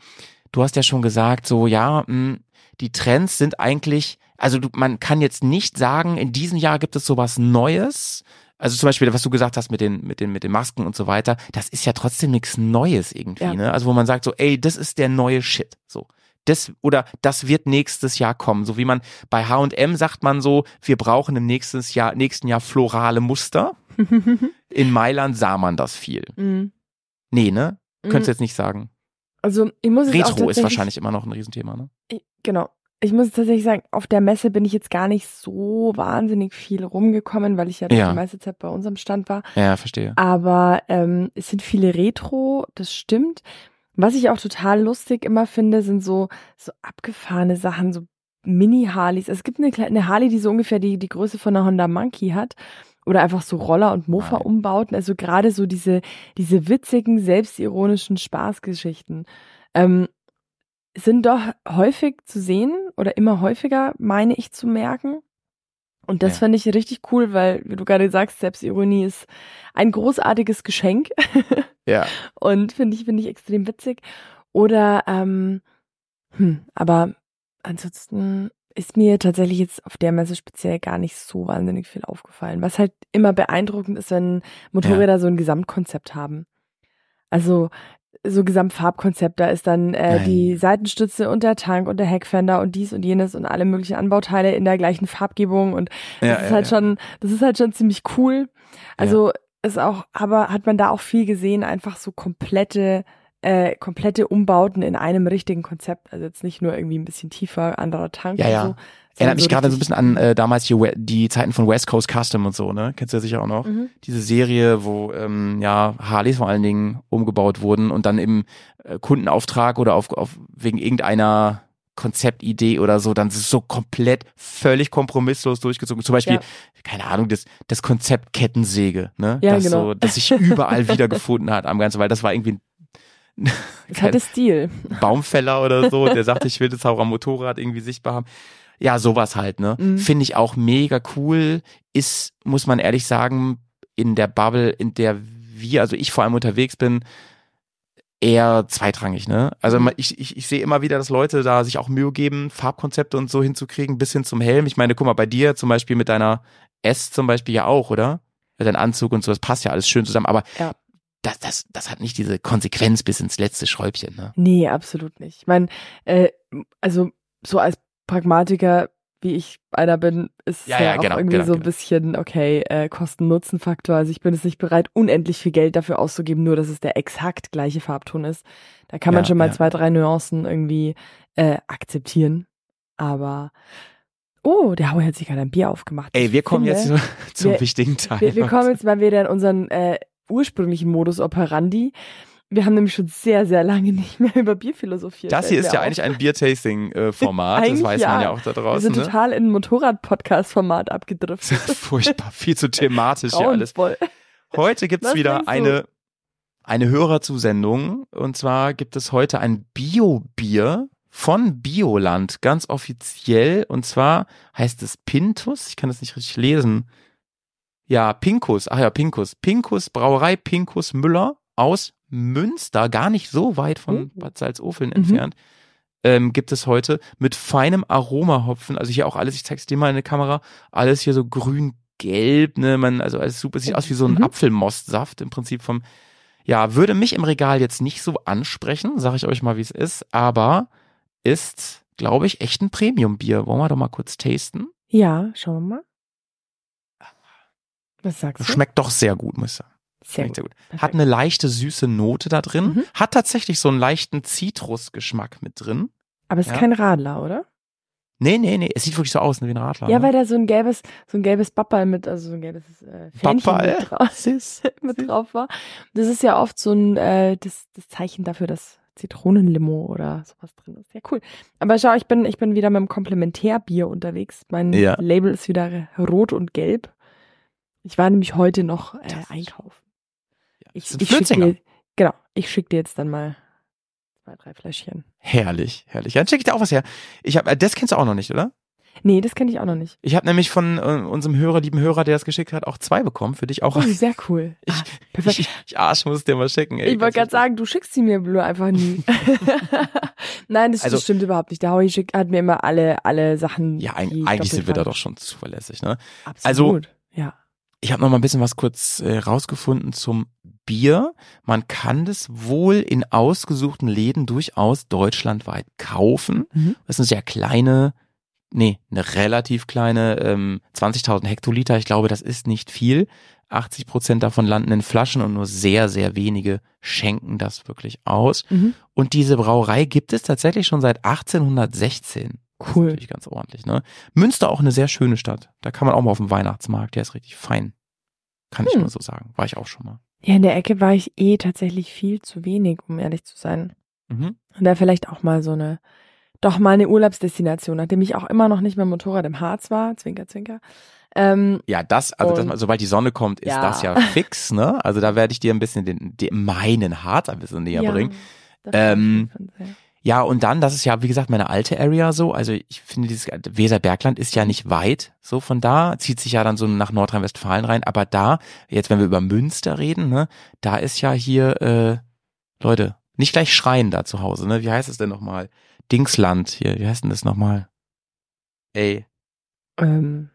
Du hast ja schon gesagt, so ja, mh, die Trends sind eigentlich, also du, man kann jetzt nicht sagen, in diesem Jahr gibt es sowas Neues. Also zum Beispiel, was du gesagt hast mit den, mit den, mit den Masken und so weiter, das ist ja trotzdem nichts Neues irgendwie, Ja. ne? Also wo man sagt so, ey, das ist der neue Shit, so. Das, oder das wird nächstes Jahr kommen. So wie man bei H&M sagt man so, wir brauchen im nächsten Jahr, nächsten Jahr florale Muster. In Mailand sah man das viel. Mhm. Nee, ne? Könntest du Mhm. jetzt nicht sagen. Also ich muss jetzt Retro ist wahrscheinlich immer noch ein Riesenthema, ne? Ich, genau. Ich muss tatsächlich sagen, auf der Messe bin ich jetzt gar nicht so wahnsinnig viel rumgekommen, weil ich ja, Ja. die meiste Zeit bei unserem Stand war. Ja, verstehe. Aber ähm, es sind viele Retro, das stimmt. Was ich auch total lustig immer finde, sind so, so abgefahrene Sachen, so Mini-Harleys. Es gibt eine, kleine- eine Harley, die so ungefähr die, die Größe von einer Honda Monkey hat. Oder einfach so Roller und. Mofa-Umbauten. Also gerade so diese, diese witzigen, selbstironischen Spaßgeschichten. Ähm, sind doch häufig zu sehen oder immer häufiger, meine ich zu merken. Und das Ja. fand ich richtig cool, weil, wie du gerade sagst, Selbstironie ist ein großartiges Geschenk Ja. und finde ich, finde ich extrem witzig. Oder, ähm, hm, aber ansonsten ist mir tatsächlich jetzt auf der Messe speziell gar nicht so wahnsinnig viel aufgefallen. Was halt immer beeindruckend ist, wenn Motorräder so ein Gesamtkonzept haben. Also so Gesamtfarbkonzept, da ist dann äh, die Seitenstütze und der Tank und der Heckfender und dies und jenes und alle möglichen Anbauteile in der gleichen Farbgebung und das ja, ist ja, halt ja. schon, das ist halt schon ziemlich cool. Also ist auch, aber hat man da auch viel gesehen, einfach so komplette, äh, komplette Umbauten in einem richtigen Konzept. Also jetzt nicht nur irgendwie ein bisschen tiefer, anderer Tank Ja, ja. so. Erinnert mich sondern gerade so ein bisschen an äh, damals die, die Zeiten von West Coast Custom und so, ne? Kennst du ja sicher auch noch. Mhm. Diese Serie, wo ähm, ja Harleys vor allen Dingen umgebaut wurden und dann im äh, Kundenauftrag oder auf, auf wegen irgendeiner Konzeptidee oder so, dann ist es so komplett völlig kompromisslos durchgezogen. Zum Beispiel, Ja. keine Ahnung, das, das Konzept Kettensäge, ne? Ja, das genau. so, das sich überall wiedergefunden hat am Ganzen, weil das war irgendwie ein Das hatte Stil. Baumfäller oder so, der sagte, ich will das auch am Motorrad irgendwie sichtbar haben. Ja, sowas halt, ne? Mhm. Finde ich auch mega cool. Ist, muss man ehrlich sagen, in der Bubble, in der wir, also ich vor allem unterwegs bin, eher zweitrangig, ne? Also Mhm. ich, ich, ich sehe immer wieder, dass Leute da sich auch Mühe geben, Farbkonzepte und so hinzukriegen, bis hin zum Helm. Ich meine, guck mal, bei dir zum Beispiel mit deiner S zum Beispiel ja auch, oder? Mit deinem Anzug und so, das passt ja alles schön zusammen, aber Ja. das, das, das hat nicht diese Konsequenz bis ins letzte Schräubchen, ne? Nee, absolut nicht. Ich meine, äh, also so als Pragmatiker, wie ich einer bin, ist Ja, ja, ja, auch genau, irgendwie genau, so ein genau. bisschen, okay, äh, Kosten-Nutzen-Faktor. Also ich bin jetzt nicht bereit, unendlich viel Geld dafür auszugeben, nur dass es der exakt gleiche Farbton ist. Da kann man Ja, schon mal zwei, drei Nuancen irgendwie äh, akzeptieren. Aber oh, der Hauer hat sich gerade ein Bier aufgemacht. Ey, wir kommen finde, jetzt zum wir- wichtigen Teil. wir, wir kommen jetzt mal wieder in unseren äh, ursprünglichen Modus operandi. Wir haben nämlich schon sehr, sehr lange nicht mehr über Bier philosophiert. das hier ist ja auf. eigentlich ein Bier-Tasting-Format, das Eigentlich weiß man ja. ja auch da Wir draußen. sind Ne? total in ein Motorrad-Podcast-Format abgedriftet. Furchtbar, viel zu thematisch hier alles. Heute gibt's Was wieder eine, eine Hörerzusendung und zwar gibt es heute ein Bio-Bier von Bioland, ganz offiziell. Und zwar heißt es Pintus. Ich kann das nicht richtig lesen. Ja, Pinkus. Ach ja, Pinkus. Pinkus, Brauerei Pinkus Müller aus Münster, gar nicht so weit von Oh. Bad Salzuflen Mhm. entfernt. Ähm, gibt es heute mit feinem Aromahopfen, also hier auch alles, ich zeig's dir mal in der Kamera, alles hier so grün-gelb, ne, man, also alles super, sieht aus wie so ein Mhm. Apfelmostsaft im Prinzip vom, ja, würde mich im Regal jetzt nicht so ansprechen, sage ich euch mal, wie es ist, aber ist, glaube ich, echt ein Premium-Bier. Wollen wir doch mal kurz tasten? Ja, schauen wir mal. Was sagst du? Schmeckt doch sehr gut, muss ich sagen. Sehr gut. sehr gut. Hat eine leichte süße Note da drin, Mhm. hat tatsächlich so einen leichten Zitrusgeschmack mit drin. Aber es ist Ja. kein Radler, oder? Nee, nee, nee, es sieht wirklich so aus, wie ein Radler. Ja, ne? weil da so ein gelbes, so ein gelbes Bappal mit, also so ein gelbes äh, Fähnchen Bappal? mit, drauf, Süß. mit drauf war. Das ist ja oft so ein äh, das, das Zeichen dafür, dass Zitronenlimo oder sowas drin ist. Ja, cool. Aber schau, ich bin, ich bin wieder mit dem Komplementärbier unterwegs. Mein Ja. Label ist wieder rot und gelb. Ich war nämlich heute noch äh, einkaufen. Ich, das sind ich dir, genau, ich schicke dir jetzt dann mal zwei, drei Fläschchen. Herrlich, herrlich. Ja, dann check ich dir auch was her. Ich hab, äh, das kennst du auch noch nicht, oder? Nee, das kenne ich auch noch nicht. Ich habe nämlich von äh, unserem Hörer, lieben Hörer, der das geschickt hat, auch zwei bekommen. Für dich auch. Oh, sehr cool. Ich- ah, perfekt. Ich, ich Arsch muss dir mal schicken. Ey, Ich wollte gerade sagen, du schickst sie mir nur einfach nie. Nein, das, Also- das stimmt überhaupt nicht. Der Howie schickt, hat mir immer alle, alle Sachen. Ja, eig eigentlich sind wir da doch schon zuverlässig, ne? also- Absolut. ja. Ich habe noch mal ein bisschen was kurz äh, rausgefunden zum Bier. Man kann das wohl in ausgesuchten Läden durchaus deutschlandweit kaufen. Mhm. Das ist eine sehr kleine, nee, eine relativ kleine, ähm, 20.000 Hektoliter. Ich glaube, das ist nicht viel. 80 Prozent davon landen in Flaschen und nur sehr, sehr wenige schenken das wirklich aus. Mhm. Und diese Brauerei gibt es tatsächlich schon seit 1816. Das Cool. natürlich ganz ordentlich, ne? Münster auch eine sehr schöne Stadt. Da kann man auch mal auf dem Weihnachtsmarkt. Der ist richtig fein. Kann ich Hm. nur so sagen. War ich auch schon mal. Ja, in der Ecke war ich eh tatsächlich viel zu wenig, um ehrlich zu sein. Mhm. Und da vielleicht auch mal so eine, doch mal eine Urlaubsdestination, nachdem ich auch immer noch nicht mehr Motorrad im Harz war, zwinker, zwinker. Ähm, Ja, das, also das, Und- sobald die Sonne kommt, ist Ja. das ja fix, ne? Also da werde ich dir ein bisschen den, den meinen Hart ein bisschen näher bringen. das war Ähm. Ja, und dann, das ist ja, wie gesagt, meine alte Area so. Also ich finde, dieses Weserbergland ist ja nicht weit so von da, zieht sich ja dann so nach Nordrhein-Westfalen rein. Aber da, jetzt wenn wir über Münster reden, ne, da ist ja hier, äh, Leute, nicht gleich schreien da zu Hause, ne? Wie heißt es denn nochmal? Dingsland hier, wie heißt denn das nochmal? Ey, Ähm,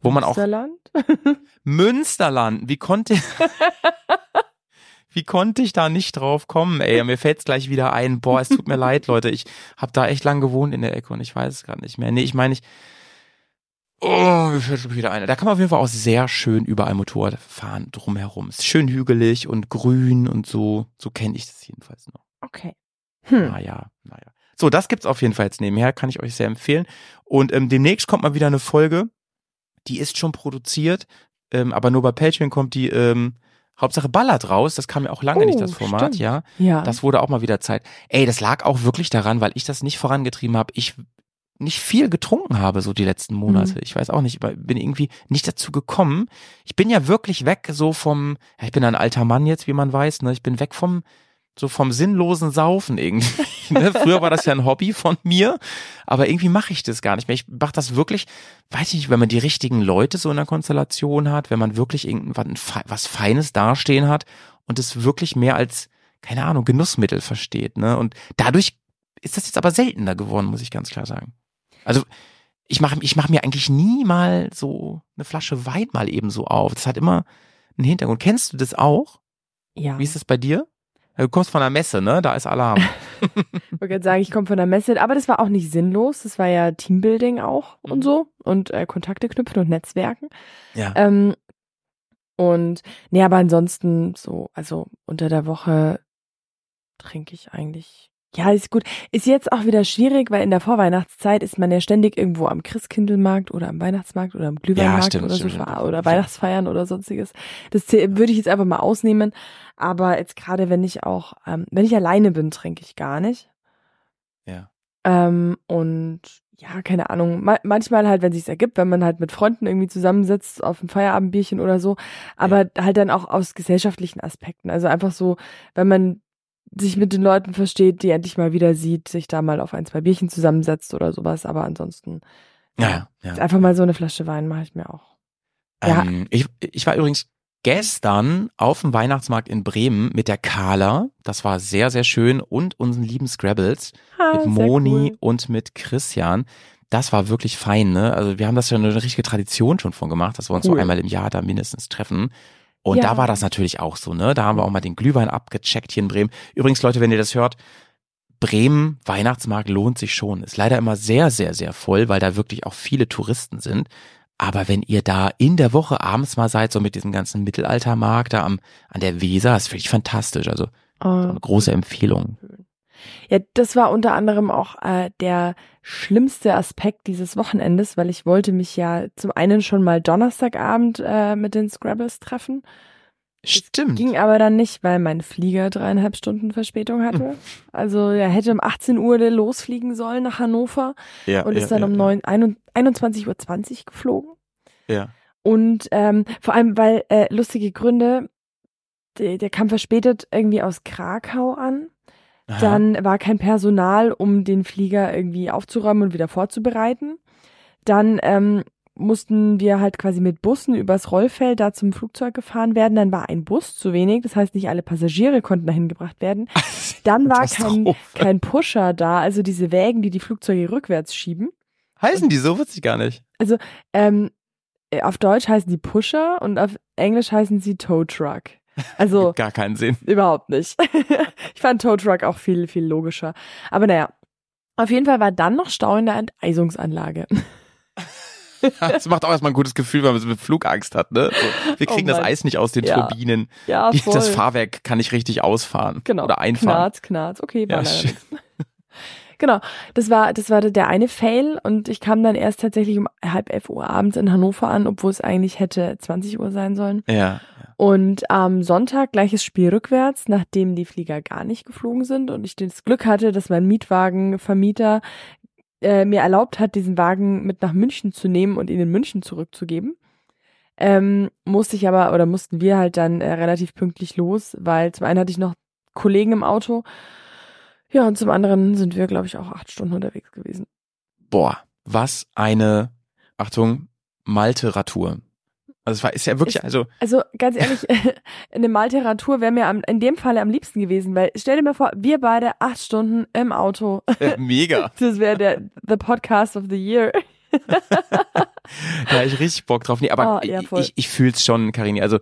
wo man auch Münsterland? Münsterland, wie konnte Wie konnte ich da nicht drauf kommen, ey? Mir fällt's gleich wieder ein. Boah, es tut mir leid, Leute. Ich habe da echt lang gewohnt in der Ecke und ich weiß es gerade nicht mehr. Nee, ich meine, ich. Oh, mir fällt schon wieder ein. Da kann man auf jeden Fall auch sehr schön überall Motorrad fahren drumherum. Ist schön hügelig und grün und so. So kenne ich das jedenfalls noch. Okay. Hm. Naja, naja. So, das gibt's auf jeden Fall jetzt nebenher, kann ich euch sehr empfehlen. Und ähm, demnächst kommt mal wieder eine Folge, die ist schon produziert, ähm, aber nur bei Patreon kommt die ähm, Hauptsache ballert raus. Das kam ja auch lange Oh, nicht, das Format, stimmt. ja. Ja. Das wurde auch mal wieder Zeit. Ey, das lag auch wirklich daran, weil ich das nicht vorangetrieben habe. Ich nicht viel getrunken habe, so die letzten Monate. Mhm. Ich weiß auch nicht, bin irgendwie nicht dazu gekommen. Ich bin ja wirklich weg so vom, ich bin ein alter Mann jetzt, wie man weiß, ne? Ich bin weg vom, so vom sinnlosen Saufen irgendwie. ne? Früher war das ja ein Hobby von mir, aber irgendwie mache ich das gar nicht mehr. Ich mache das wirklich, weiß ich nicht, wenn man die richtigen Leute so in der Konstellation hat, wenn man wirklich irgendwas was Feines dastehen hat und es wirklich mehr als, keine Ahnung, Genussmittel versteht. Ne? Und dadurch ist das jetzt aber seltener geworden, muss ich ganz klar sagen. Also ich mache ich mach mir eigentlich nie mal so eine Flasche Wein mal eben so auf. Das hat immer einen Hintergrund. Kennst du das auch? ja. Wie ist das bei dir? Du kommst von der Messe, ne? Da ist Alarm. Ich wollte sagen, ich komme von der Messe, aber das war auch nicht sinnlos. Das war ja Teambuilding auch Mhm. und so und äh, Kontakte knüpfen und Netzwerken. Ja. Ähm, und nee, aber ansonsten so, also unter der Woche trinke ich eigentlich. Ja, ist gut. Ist jetzt auch wieder schwierig, weil in der Vorweihnachtszeit ist man ja ständig irgendwo am Christkindlmarkt oder am Weihnachtsmarkt oder am Glühweinmarkt stimmt, oder so stimmt, ver- stimmt. oder Weihnachtsfeiern oder sonstiges. Das würde ich jetzt einfach mal ausnehmen. Aber jetzt gerade, wenn ich auch, ähm, wenn ich alleine bin, trinke ich gar nicht. Ja. Ähm, und ja, keine Ahnung, ma manchmal halt, wenn sich's ergibt, wenn man halt mit Freunden irgendwie zusammensitzt auf ein Feierabendbierchen oder so, aber halt dann auch aus gesellschaftlichen Aspekten. Also einfach so, wenn man sich mit den Leuten versteht, die endlich mal wieder sieht, sich da mal auf ein, zwei Bierchen zusammensetzt oder sowas. Aber ansonsten Ja, ja. einfach mal so eine Flasche Wein mache ich mir auch. Ja. Ähm, ich, ich war übrigens gestern auf dem Weihnachtsmarkt in Bremen mit der Carla. Das war sehr, sehr schön. Und unseren lieben Scrabbles Ah, mit Moni cool. und mit Christian. Das war wirklich fein, ne? Also wir haben das ja eine richtige Tradition schon von gemacht, dass wir uns so Cool. einmal im Jahr da mindestens treffen. Und Ja. da war das natürlich auch so, ne? Da haben wir auch mal den Glühwein abgecheckt hier in Bremen. Übrigens, Leute, wenn ihr das hört, Bremen Weihnachtsmarkt lohnt sich schon. Ist leider immer sehr, sehr, sehr voll, weil da wirklich auch viele Touristen sind. Aber wenn ihr da in der Woche abends mal seid, so mit diesem ganzen Mittelaltermarkt da am, an der Weser, ist wirklich fantastisch. Also so Oh. eine große Empfehlung. Ja, das war unter anderem auch äh, der schlimmste Aspekt dieses Wochenendes, weil ich wollte mich ja zum einen schon mal Donnerstagabend äh, mit den Scrabbles treffen. Stimmt. Ging aber dann nicht, weil mein Flieger dreieinhalb Stunden Verspätung hatte. Also er hätte um 18 Uhr losfliegen sollen nach Hannover ja, und ist dann um neun- ein- 21.20 Uhr geflogen. Ja. Und ähm, vor allem, weil äh, lustige Gründe, der, der kam verspätet irgendwie aus Krakau an. Aha. Dann war kein Personal, um den Flieger irgendwie aufzuräumen und wieder vorzubereiten. Dann ähm, mussten wir halt quasi mit Bussen übers Rollfeld da zum Flugzeug gefahren werden. Dann war ein Bus zu wenig, das heißt nicht alle Passagiere konnten dahin gebracht werden. Dann war kein, kein Pusher da, also diese Wägen, die die Flugzeuge rückwärts schieben. Heißen die so? Wusste ich gar nicht. Ähm, äh, auf Deutsch heißen die Pusher und auf Englisch heißen sie Tow Truck. Also gar keinen Sinn. Überhaupt nicht. ich fand Tow Truck auch viel, viel logischer. Aber naja, auf jeden Fall war dann noch Stau in der Enteisungsanlage. Das macht auch erstmal ein gutes Gefühl, wenn man so mit Flugangst hat, ne? So, wir Oh kriegen das Mann. Eis nicht aus den Ja. Turbinen. Ja, voll. Das Fahrwerk kann nicht richtig ausfahren. genau. Oder einfahren. Knarz, knarz. Okay, war Ja. Genau, das war, das war der eine Fail und ich kam dann erst tatsächlich um halb elf Uhr abends in Hannover an, obwohl es eigentlich hätte 20 Uhr sein sollen. Ja. Und am Sonntag gleiches Spiel rückwärts, nachdem die Flieger gar nicht geflogen sind und ich das Glück hatte, dass mein Mietwagenvermieter äh, mir erlaubt hat, diesen Wagen mit nach München zu nehmen und ihn in München zurückzugeben. Ähm, musste ich aber, oder mussten wir halt dann äh, relativ pünktlich los, weil zum einen hatte ich noch Kollegen im Auto. Ja, und zum anderen sind wir, glaube ich, auch acht Stunden unterwegs gewesen. Boah, was eine, Achtung, Malteratur. Also es war, ist ja wirklich, Ist- also, Also ganz ehrlich, eine Malteratur wäre mir am, in dem Falle am liebsten gewesen, weil stell dir mal vor, wir beide acht Stunden im Auto. mega. Das wäre der the Podcast of the Year. Da ich richtig Bock drauf. Nee, aber Oh, ja, ich, ich, ich fühl's schon, Karini. Also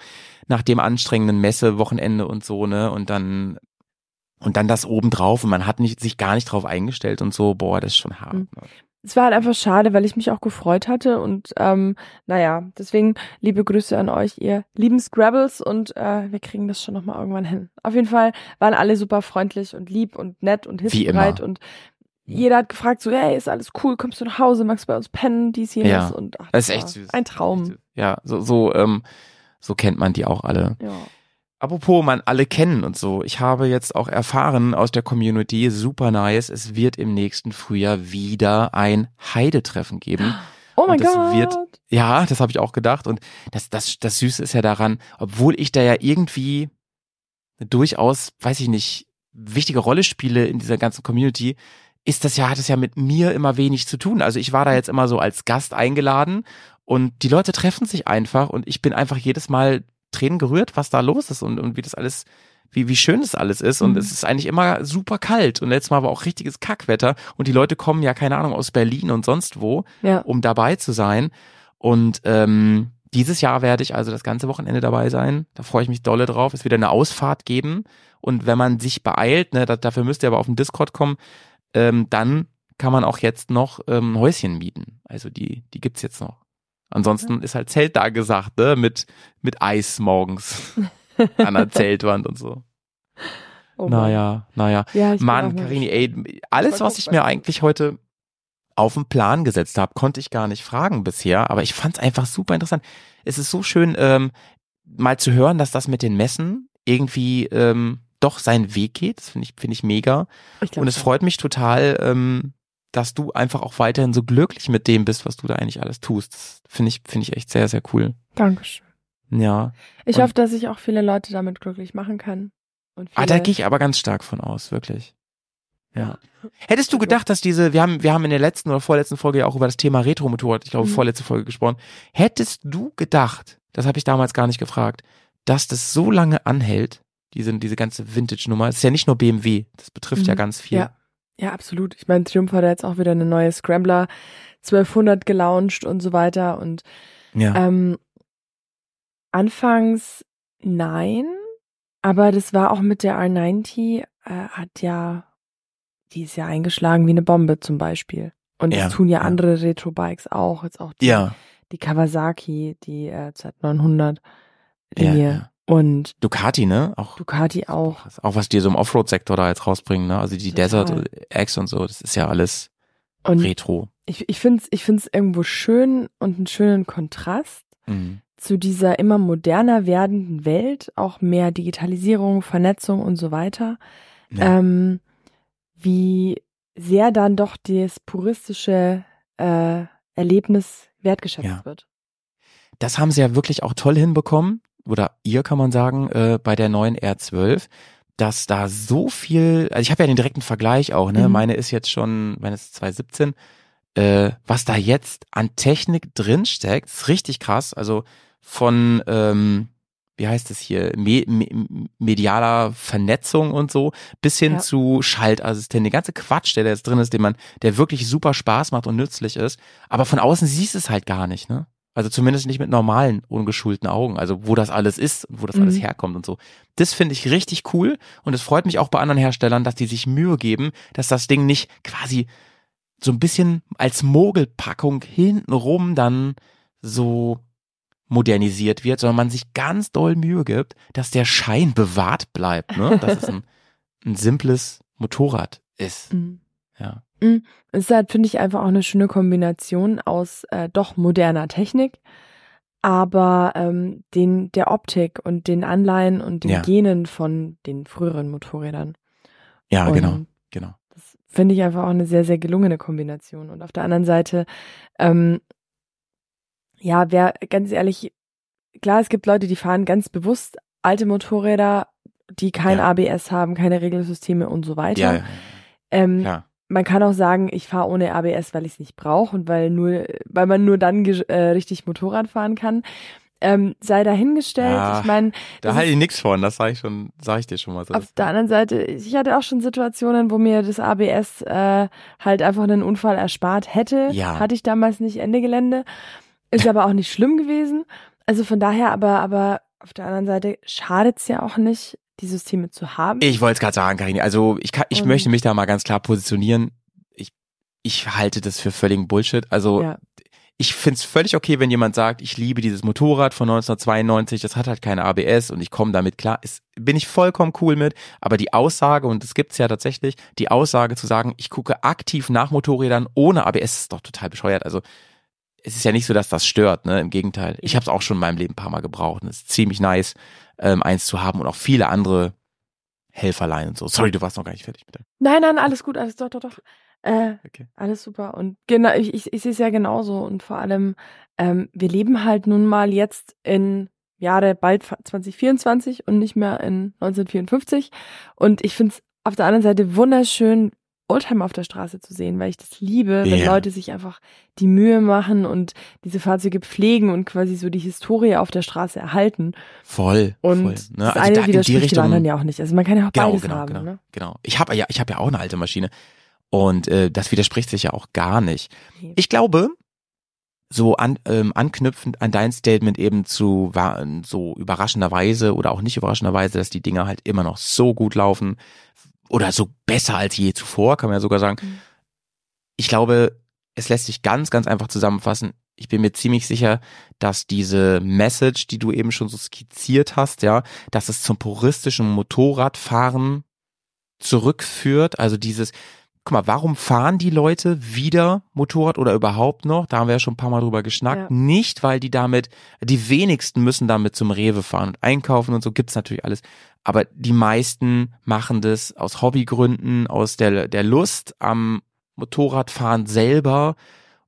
nach dem anstrengenden Messe-Wochenende und so, ne? Und dann und dann das obendrauf und man hat nicht, sich gar nicht drauf eingestellt und so, boah, das ist schon hart. Mhm. Es war halt einfach schade, weil ich mich auch gefreut hatte und ähm, naja, deswegen liebe Grüße an euch, ihr lieben Scrabbles und äh, wir kriegen das schon nochmal irgendwann hin. Auf jeden Fall waren alle super freundlich und lieb und nett und hilfsbereit und jeder hat gefragt so, hey, ist alles cool, kommst du nach Hause, magst du bei uns pennen, dies, jenes Ja, und ach, Das ist war echt süß. Ein Traum. Ja, so, so, ähm, so kennt man die auch alle. Ja. Apropos, man alle kennen und so. Ich habe jetzt auch erfahren aus der Community, super nice, es wird im nächsten Frühjahr wieder ein Heidetreffen geben. Oh mein Gott. wird- Ja, das habe ich auch gedacht. Und das, das, das Süße ist ja daran, obwohl ich da ja irgendwie durchaus, weiß ich nicht, wichtige Rolle spiele in dieser ganzen Community, ist das ja, hat es ja mit mir immer wenig zu tun. Also ich war da jetzt immer so als Gast eingeladen und die Leute treffen sich einfach und ich bin einfach jedes Mal Tränen gerührt, was da los ist und, und wie das alles, wie, wie schön das alles ist. Und Mhm. es ist eigentlich immer super kalt. Und letztes Mal war auch richtiges Kackwetter und die Leute kommen ja, keine Ahnung, aus Berlin und sonst wo ja. um dabei zu sein. Und ähm, dieses Jahr werde ich also das ganze Wochenende dabei sein. Da freue ich mich dolle drauf. Es wird eine Ausfahrt geben. Und wenn man sich beeilt, ne, da, dafür müsst ihr aber auf den Discord kommen, ähm, dann kann man auch jetzt noch ähm, Häuschen mieten. Also die, die gibt's jetzt noch. Ansonsten ist halt Zelt da gesagt, ne, mit, mit Eis morgens an der Zeltwand und so. Oh. Naja, naja. Ja, Mann, Karini, ey, alles, was ich mir eigentlich heute auf den Plan gesetzt habe, konnte ich gar nicht fragen bisher, aber ich fand es einfach super interessant. Es ist so schön, ähm, mal zu hören, dass das mit den Messen irgendwie ähm, doch seinen Weg geht. Das finde ich, finde ich mega. Ich glaub Und es freut mich total, ähm, dass du einfach auch weiterhin so glücklich mit dem bist, was du da eigentlich alles tust. Das finde ich, finde ich echt sehr, sehr cool. Dankeschön. Ja. Ich Und- hoffe, dass ich auch viele Leute damit glücklich machen kann. Ah, da gehe ich aber ganz stark von aus, wirklich. Ja. Hättest du gedacht, dass diese, wir haben, wir haben in der letzten oder vorletzten Folge ja auch über das Thema Retro-Motorrad, ich glaube Mhm. vorletzte Folge gesprochen. Hättest du gedacht, das habe ich damals gar nicht gefragt, dass das so lange anhält, diese, diese ganze Vintage-Nummer? Es ist ja nicht nur BMW, das betrifft ja Mhm. ganz viel. Ja, ja, absolut. Ich meine, Triumph hat jetzt auch wieder eine neue Scrambler 1200 gelauncht und so weiter. Und ja. ähm, anfangs nein, aber das war auch mit der R90, äh, hat ja, die ist ja eingeschlagen wie eine Bombe zum Beispiel. Und das Ja, tun ja, ja. andere Retro-Bikes auch, jetzt auch die, ja. die Kawasaki, die äh, Z900 Ja, Linie. Und Ducati, ne? Auch, Ducati auch. auch was die so im Offroad-Sektor da jetzt rausbringen, ne? Also die Total. Desert X und so, das ist ja alles Und Retro. ich, ich finde es ich find's irgendwo schön und einen schönen Kontrast Mhm. zu dieser immer moderner werdenden Welt, auch mehr Digitalisierung, Vernetzung und so weiter, Ja. ähm, wie sehr dann doch das puristische äh, Erlebnis wertgeschätzt Ja. wird. das haben sie ja wirklich auch toll hinbekommen, oder ihr kann man sagen, äh, bei der neuen R12, dass da so viel, also ich habe ja den direkten Vergleich auch, ne? Mhm. Meine ist jetzt schon, meine ist 2017, äh, was da jetzt an Technik drinsteckt, ist richtig krass. Also von, ähm, wie heißt es hier, me me medialer Vernetzung und so, bis hin Ja. zu Schaltassistenten, der ganze Quatsch, der da jetzt drin ist, den man, der wirklich super Spaß macht und nützlich ist. Aber von außen siehst du es halt gar nicht, ne? Also zumindest nicht mit normalen, ungeschulten Augen. Also wo das alles ist und wo das Mhm. alles herkommt und so. Das finde ich richtig cool und es freut mich auch bei anderen Herstellern, dass die sich Mühe geben, dass das Ding nicht quasi so ein bisschen als Mogelpackung hintenrum dann so modernisiert wird, sondern man sich ganz doll Mühe gibt, dass der Schein bewahrt bleibt, ne? Dass es ein, ein simples Motorrad ist. Mhm. Ja. Es ist halt, finde ich, einfach auch eine schöne Kombination aus äh, doch moderner Technik, aber ähm, den der Optik und den Anleihen und den Ja. Genen von den früheren Motorrädern. Ja, Und genau, genau. Das finde ich einfach auch eine sehr, sehr gelungene Kombination. Und auf der anderen Seite, ähm, ja, wer, ganz ehrlich, klar, es gibt Leute, die fahren ganz bewusst alte Motorräder, die kein Ja. ABS haben, keine Regelsysteme und so weiter. Ja, ja, ähm. Man kann auch sagen, ich fahre ohne ABS, weil ich es nicht brauche und weil nur, weil man nur dann äh, richtig Motorrad fahren kann. Ähm, sei dahingestellt. Ja, ich meine, Da halte ich nichts von, das sage ich schon, sage ich dir schon mal so. auf der anderen Seite, ich hatte auch schon Situationen, wo mir das ABS äh, halt einfach einen Unfall erspart hätte. Ja. Hatte ich damals nicht Ende Gelände. Ist aber auch nicht schlimm gewesen. Also von daher, aber, aber auf der anderen Seite schadet's ja auch nicht, die Systeme zu haben. Ich wollte es gerade sagen, Karini. Also ich, kann, ich Und- möchte mich da mal ganz klar positionieren. Ich, ich halte das für völligen Bullshit. Also ja. ich find's völlig okay, wenn jemand sagt, ich liebe dieses Motorrad von 1992, das hat halt keine ABS und ich komme damit klar. Ist, bin ich vollkommen cool mit. Aber die Aussage, und das gibt's ja tatsächlich, die Aussage zu sagen, ich gucke aktiv nach Motorrädern ohne ABS, ist doch total bescheuert. Also es ist ja nicht so, dass das stört, ne? Im Gegenteil. Ich habe es auch schon in meinem Leben ein paar Mal gebraucht. Und es ist ziemlich nice, ähm, eins zu haben und auch viele andere Helferlein und so. Sorry, du warst noch gar nicht fertig mit dem. Nein, nein, alles gut, alles doch, doch, doch. Äh, Okay. Alles super. Und genau, ich, ich, ich sehe es ja genauso. Und vor allem, ähm, wir leben halt nun mal jetzt in Jahre bald 2024 und nicht mehr in 1954. Und ich finde es auf der anderen Seite wunderschön, Oldtimer auf der Straße zu sehen, weil ich das liebe, wenn Ja. Leute sich einfach die Mühe machen und diese Fahrzeuge pflegen und quasi so die Historie auf der Straße erhalten. Voll, Und voll. das Ne? Also eine da widerspricht dem Richtung, anderen ja auch nicht. Also man kann ja auch Genau, beides genau, haben. genau, Ne? genau. Ich habe ja, ich habe ja auch eine alte Maschine und äh, das widerspricht sich ja auch gar nicht. Nee. Ich glaube, so an, ähm, anknüpfend an dein Statement eben zu war so überraschenderweise oder auch nicht überraschenderweise, dass die Dinger halt immer noch so gut laufen oder so besser als je zuvor, kann man ja sogar sagen. Mhm. Ich glaube, es lässt sich ganz, ganz einfach zusammenfassen. Ich bin mir ziemlich sicher, dass diese Message, die du eben schon so skizziert hast, ja, dass es zum puristischen Motorradfahren zurückführt. Also dieses, guck mal, warum fahren die Leute wieder Motorrad oder überhaupt noch? Da haben wir ja schon ein paar Mal drüber geschnackt. Ja. Nicht, weil die damit, die wenigsten müssen damit zum Rewe fahren und einkaufen und so gibt's natürlich alles. Aber die meisten machen das aus Hobbygründen, aus der, der Lust am Motorradfahren selber.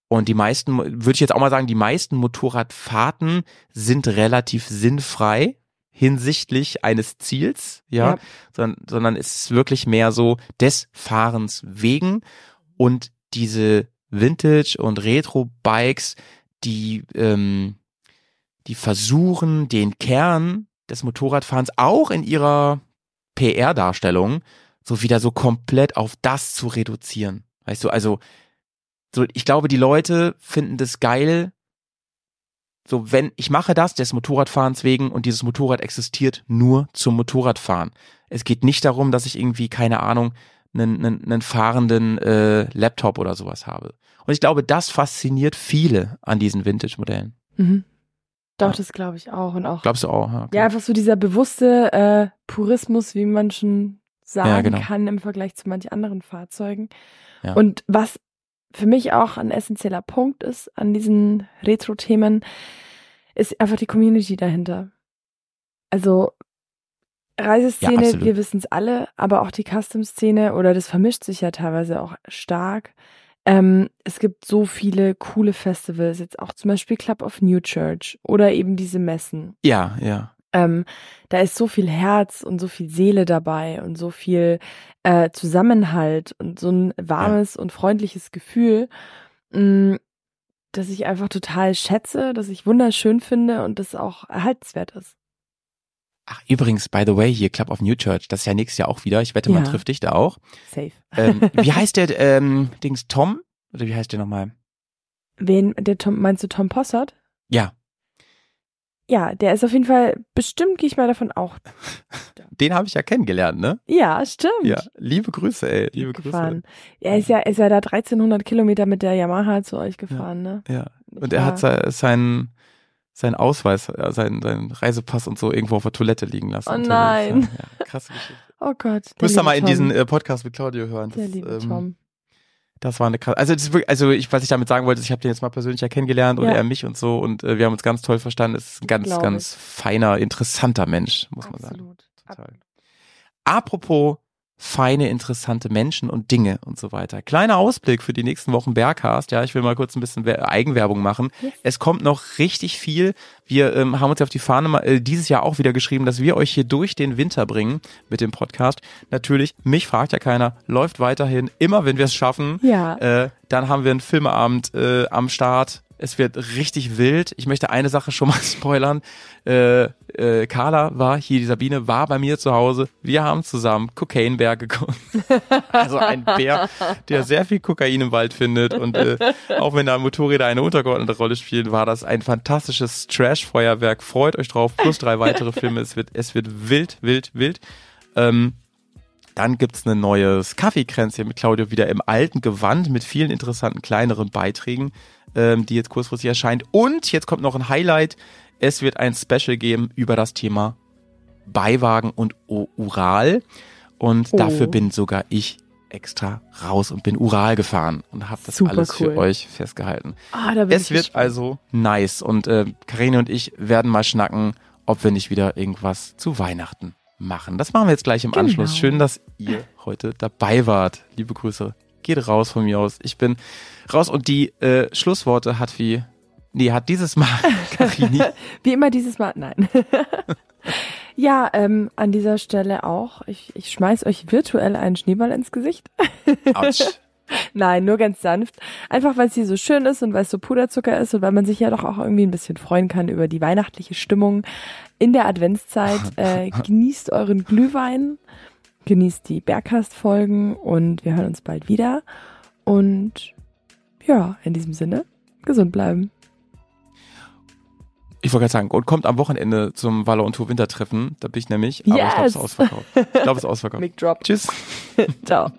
Und die meisten, würde ich jetzt auch mal sagen, die meisten Motorradfahrten sind relativ sinnfrei hinsichtlich eines Ziels, ja, Ja. Sondern, sondern es ist wirklich mehr so des Fahrens wegen und diese Vintage und Retro-Bikes, die, ähm, die versuchen, den Kern des Motorradfahrens auch in ihrer PR-Darstellung so wieder so komplett auf das zu reduzieren. Weißt du, also so, ich glaube, die Leute finden das geil. So, wenn ich mache das des Motorradfahrens wegen und dieses Motorrad existiert nur zum Motorradfahren. Es geht nicht darum, dass ich irgendwie keine Ahnung einen, einen, einen fahrenden äh, Laptop oder sowas habe. Und ich glaube, das fasziniert viele an diesen Vintage-Modellen. Mhm. Doch, Ja. das glaube ich auch. Und auch, Glaubst du auch? Ja, okay. ja, einfach so dieser bewusste äh, Purismus, wie man schon sagen Ja, genau. kann im Vergleich zu manch anderen Fahrzeugen. Ja. Und was für mich auch ein essentieller Punkt ist an diesen Retro-Themen, ist einfach die Community dahinter. Also Reiseszene, Ja, wir wissen es alle, aber auch die Custom-Szene oder das vermischt sich ja teilweise auch stark. Ähm, es gibt so viele coole Festivals, jetzt auch zum Beispiel Club of New Church oder eben diese Messen. ja, ja. Ähm, da ist so viel Herz und so viel Seele dabei und so viel äh, Zusammenhalt und so ein warmes und freundliches Gefühl, mh, dass ich einfach total schätze, dass ich wunderschön finde und das auch erhaltenswert ist. Ach, übrigens, by the way, hier Club of New Church, das ist ja nächstes Jahr auch wieder. Ich wette, man Ja. trifft dich da auch. Safe. Ähm, wie heißt der, ähm, Dings, Tom? Oder wie heißt der nochmal? Wen, der Tom, meinst du Tom Possard? Ja, Ja, der ist auf jeden Fall, bestimmt gehe ich mal davon auch. den habe ich ja kennengelernt, ne? Ja, stimmt. Ja, liebe Grüße, ey, liebe gefahren. Grüße. Er ist ja, ist ja da 1300 Kilometer mit der Yamaha zu euch gefahren, ne? Ja, Ich und er hat seinen, seinen Ausweis, äh, seinen, seinen Reisepass und so irgendwo auf der Toilette liegen lassen. Oh nein. Ja, ja, krasse Geschichte. Oh Gott. der Müsst ihr mal in Tom. diesen äh, Podcast mit Claudio hören. Der Das, liebe ähm, Tom. Das war eine krasse, also, das ist wirklich, also ich, was ich damit sagen wollte, ist, ich habe den jetzt mal persönlich ja kennengelernt und Ja. er mich und so und äh, wir haben uns ganz toll verstanden. Ist ein ganz, ganz feiner, interessanter Mensch, muss man sagen. Absolut. Total. Apropos feine, interessante Menschen und Dinge und so weiter. Kleiner Ausblick für die nächsten Wochen Bergcast. Ja, ich will mal kurz ein bisschen Wer- Eigenwerbung machen. Es kommt noch richtig viel. Wir ähm, haben uns ja auf die Fahne mal, äh, dieses Jahr auch wieder geschrieben, dass wir euch hier durch den Winter bringen mit dem Podcast. Natürlich, mich fragt ja keiner, läuft weiterhin. Immer wenn wir es schaffen, Ja. äh, dann haben wir einen Filmeabend äh, am Start. Es wird richtig wild. Ich möchte eine Sache schon mal spoilern. Äh, äh, Carla war hier, die Sabine war bei mir zu Hause. Wir haben zusammen Kokainbär geguckt. also ein Bär, der sehr viel Kokain im Wald findet. Und äh, auch wenn da Motorräder eine untergeordnete Rolle spielen, war das ein fantastisches Trash-Feuerwerk. Freut euch drauf. Plus drei weitere Filme. Es wird, es wird wild, wild, wild. Ähm, dann gibt's ein neues Kaffeekränzchen mit Claudio wieder im alten Gewand mit vielen interessanten kleineren Beiträgen, ähm, die jetzt kurzfristig erscheint. Und jetzt kommt noch ein Highlight. Es wird ein Special geben über das Thema Beiwagen und Ural. Und Oh. dafür bin sogar ich extra raus und bin Ural gefahren und habe das Super alles cool. für euch festgehalten. Ah, da bin Es ich wird gespannt. also nice und äh, Karine und ich werden mal schnacken, ob wir nicht wieder irgendwas zu Weihnachten machen. Das machen wir jetzt gleich im Genau. Anschluss. Schön, dass ihr heute dabei wart. Liebe Grüße. Geht raus von mir aus. Ich bin raus und die äh, Schlussworte hat wie nee, hat dieses Mal Karini. Wie immer dieses Mal, nein. ja, ähm, an dieser Stelle auch. Ich, ich schmeiß euch virtuell einen Schneeball ins Gesicht. Autsch. Nein, nur ganz sanft. Einfach weil es hier so schön ist und weil es so Puderzucker ist und weil man sich ja doch auch irgendwie ein bisschen freuen kann über die weihnachtliche Stimmung in der Adventszeit. Äh, genießt euren Glühwein, genießt die Bergkast-Folgen und wir hören uns bald wieder. Und ja, in diesem Sinne, gesund bleiben. Ich wollte gerade sagen, und kommt am Wochenende zum Waller und Tour Wintertreffen. Da bin ich nämlich. Aber ich glaube, es ist Yes. ausverkauft. Ich glaube, es ist ausverkauft. Mic drop. Tschüss. Ciao.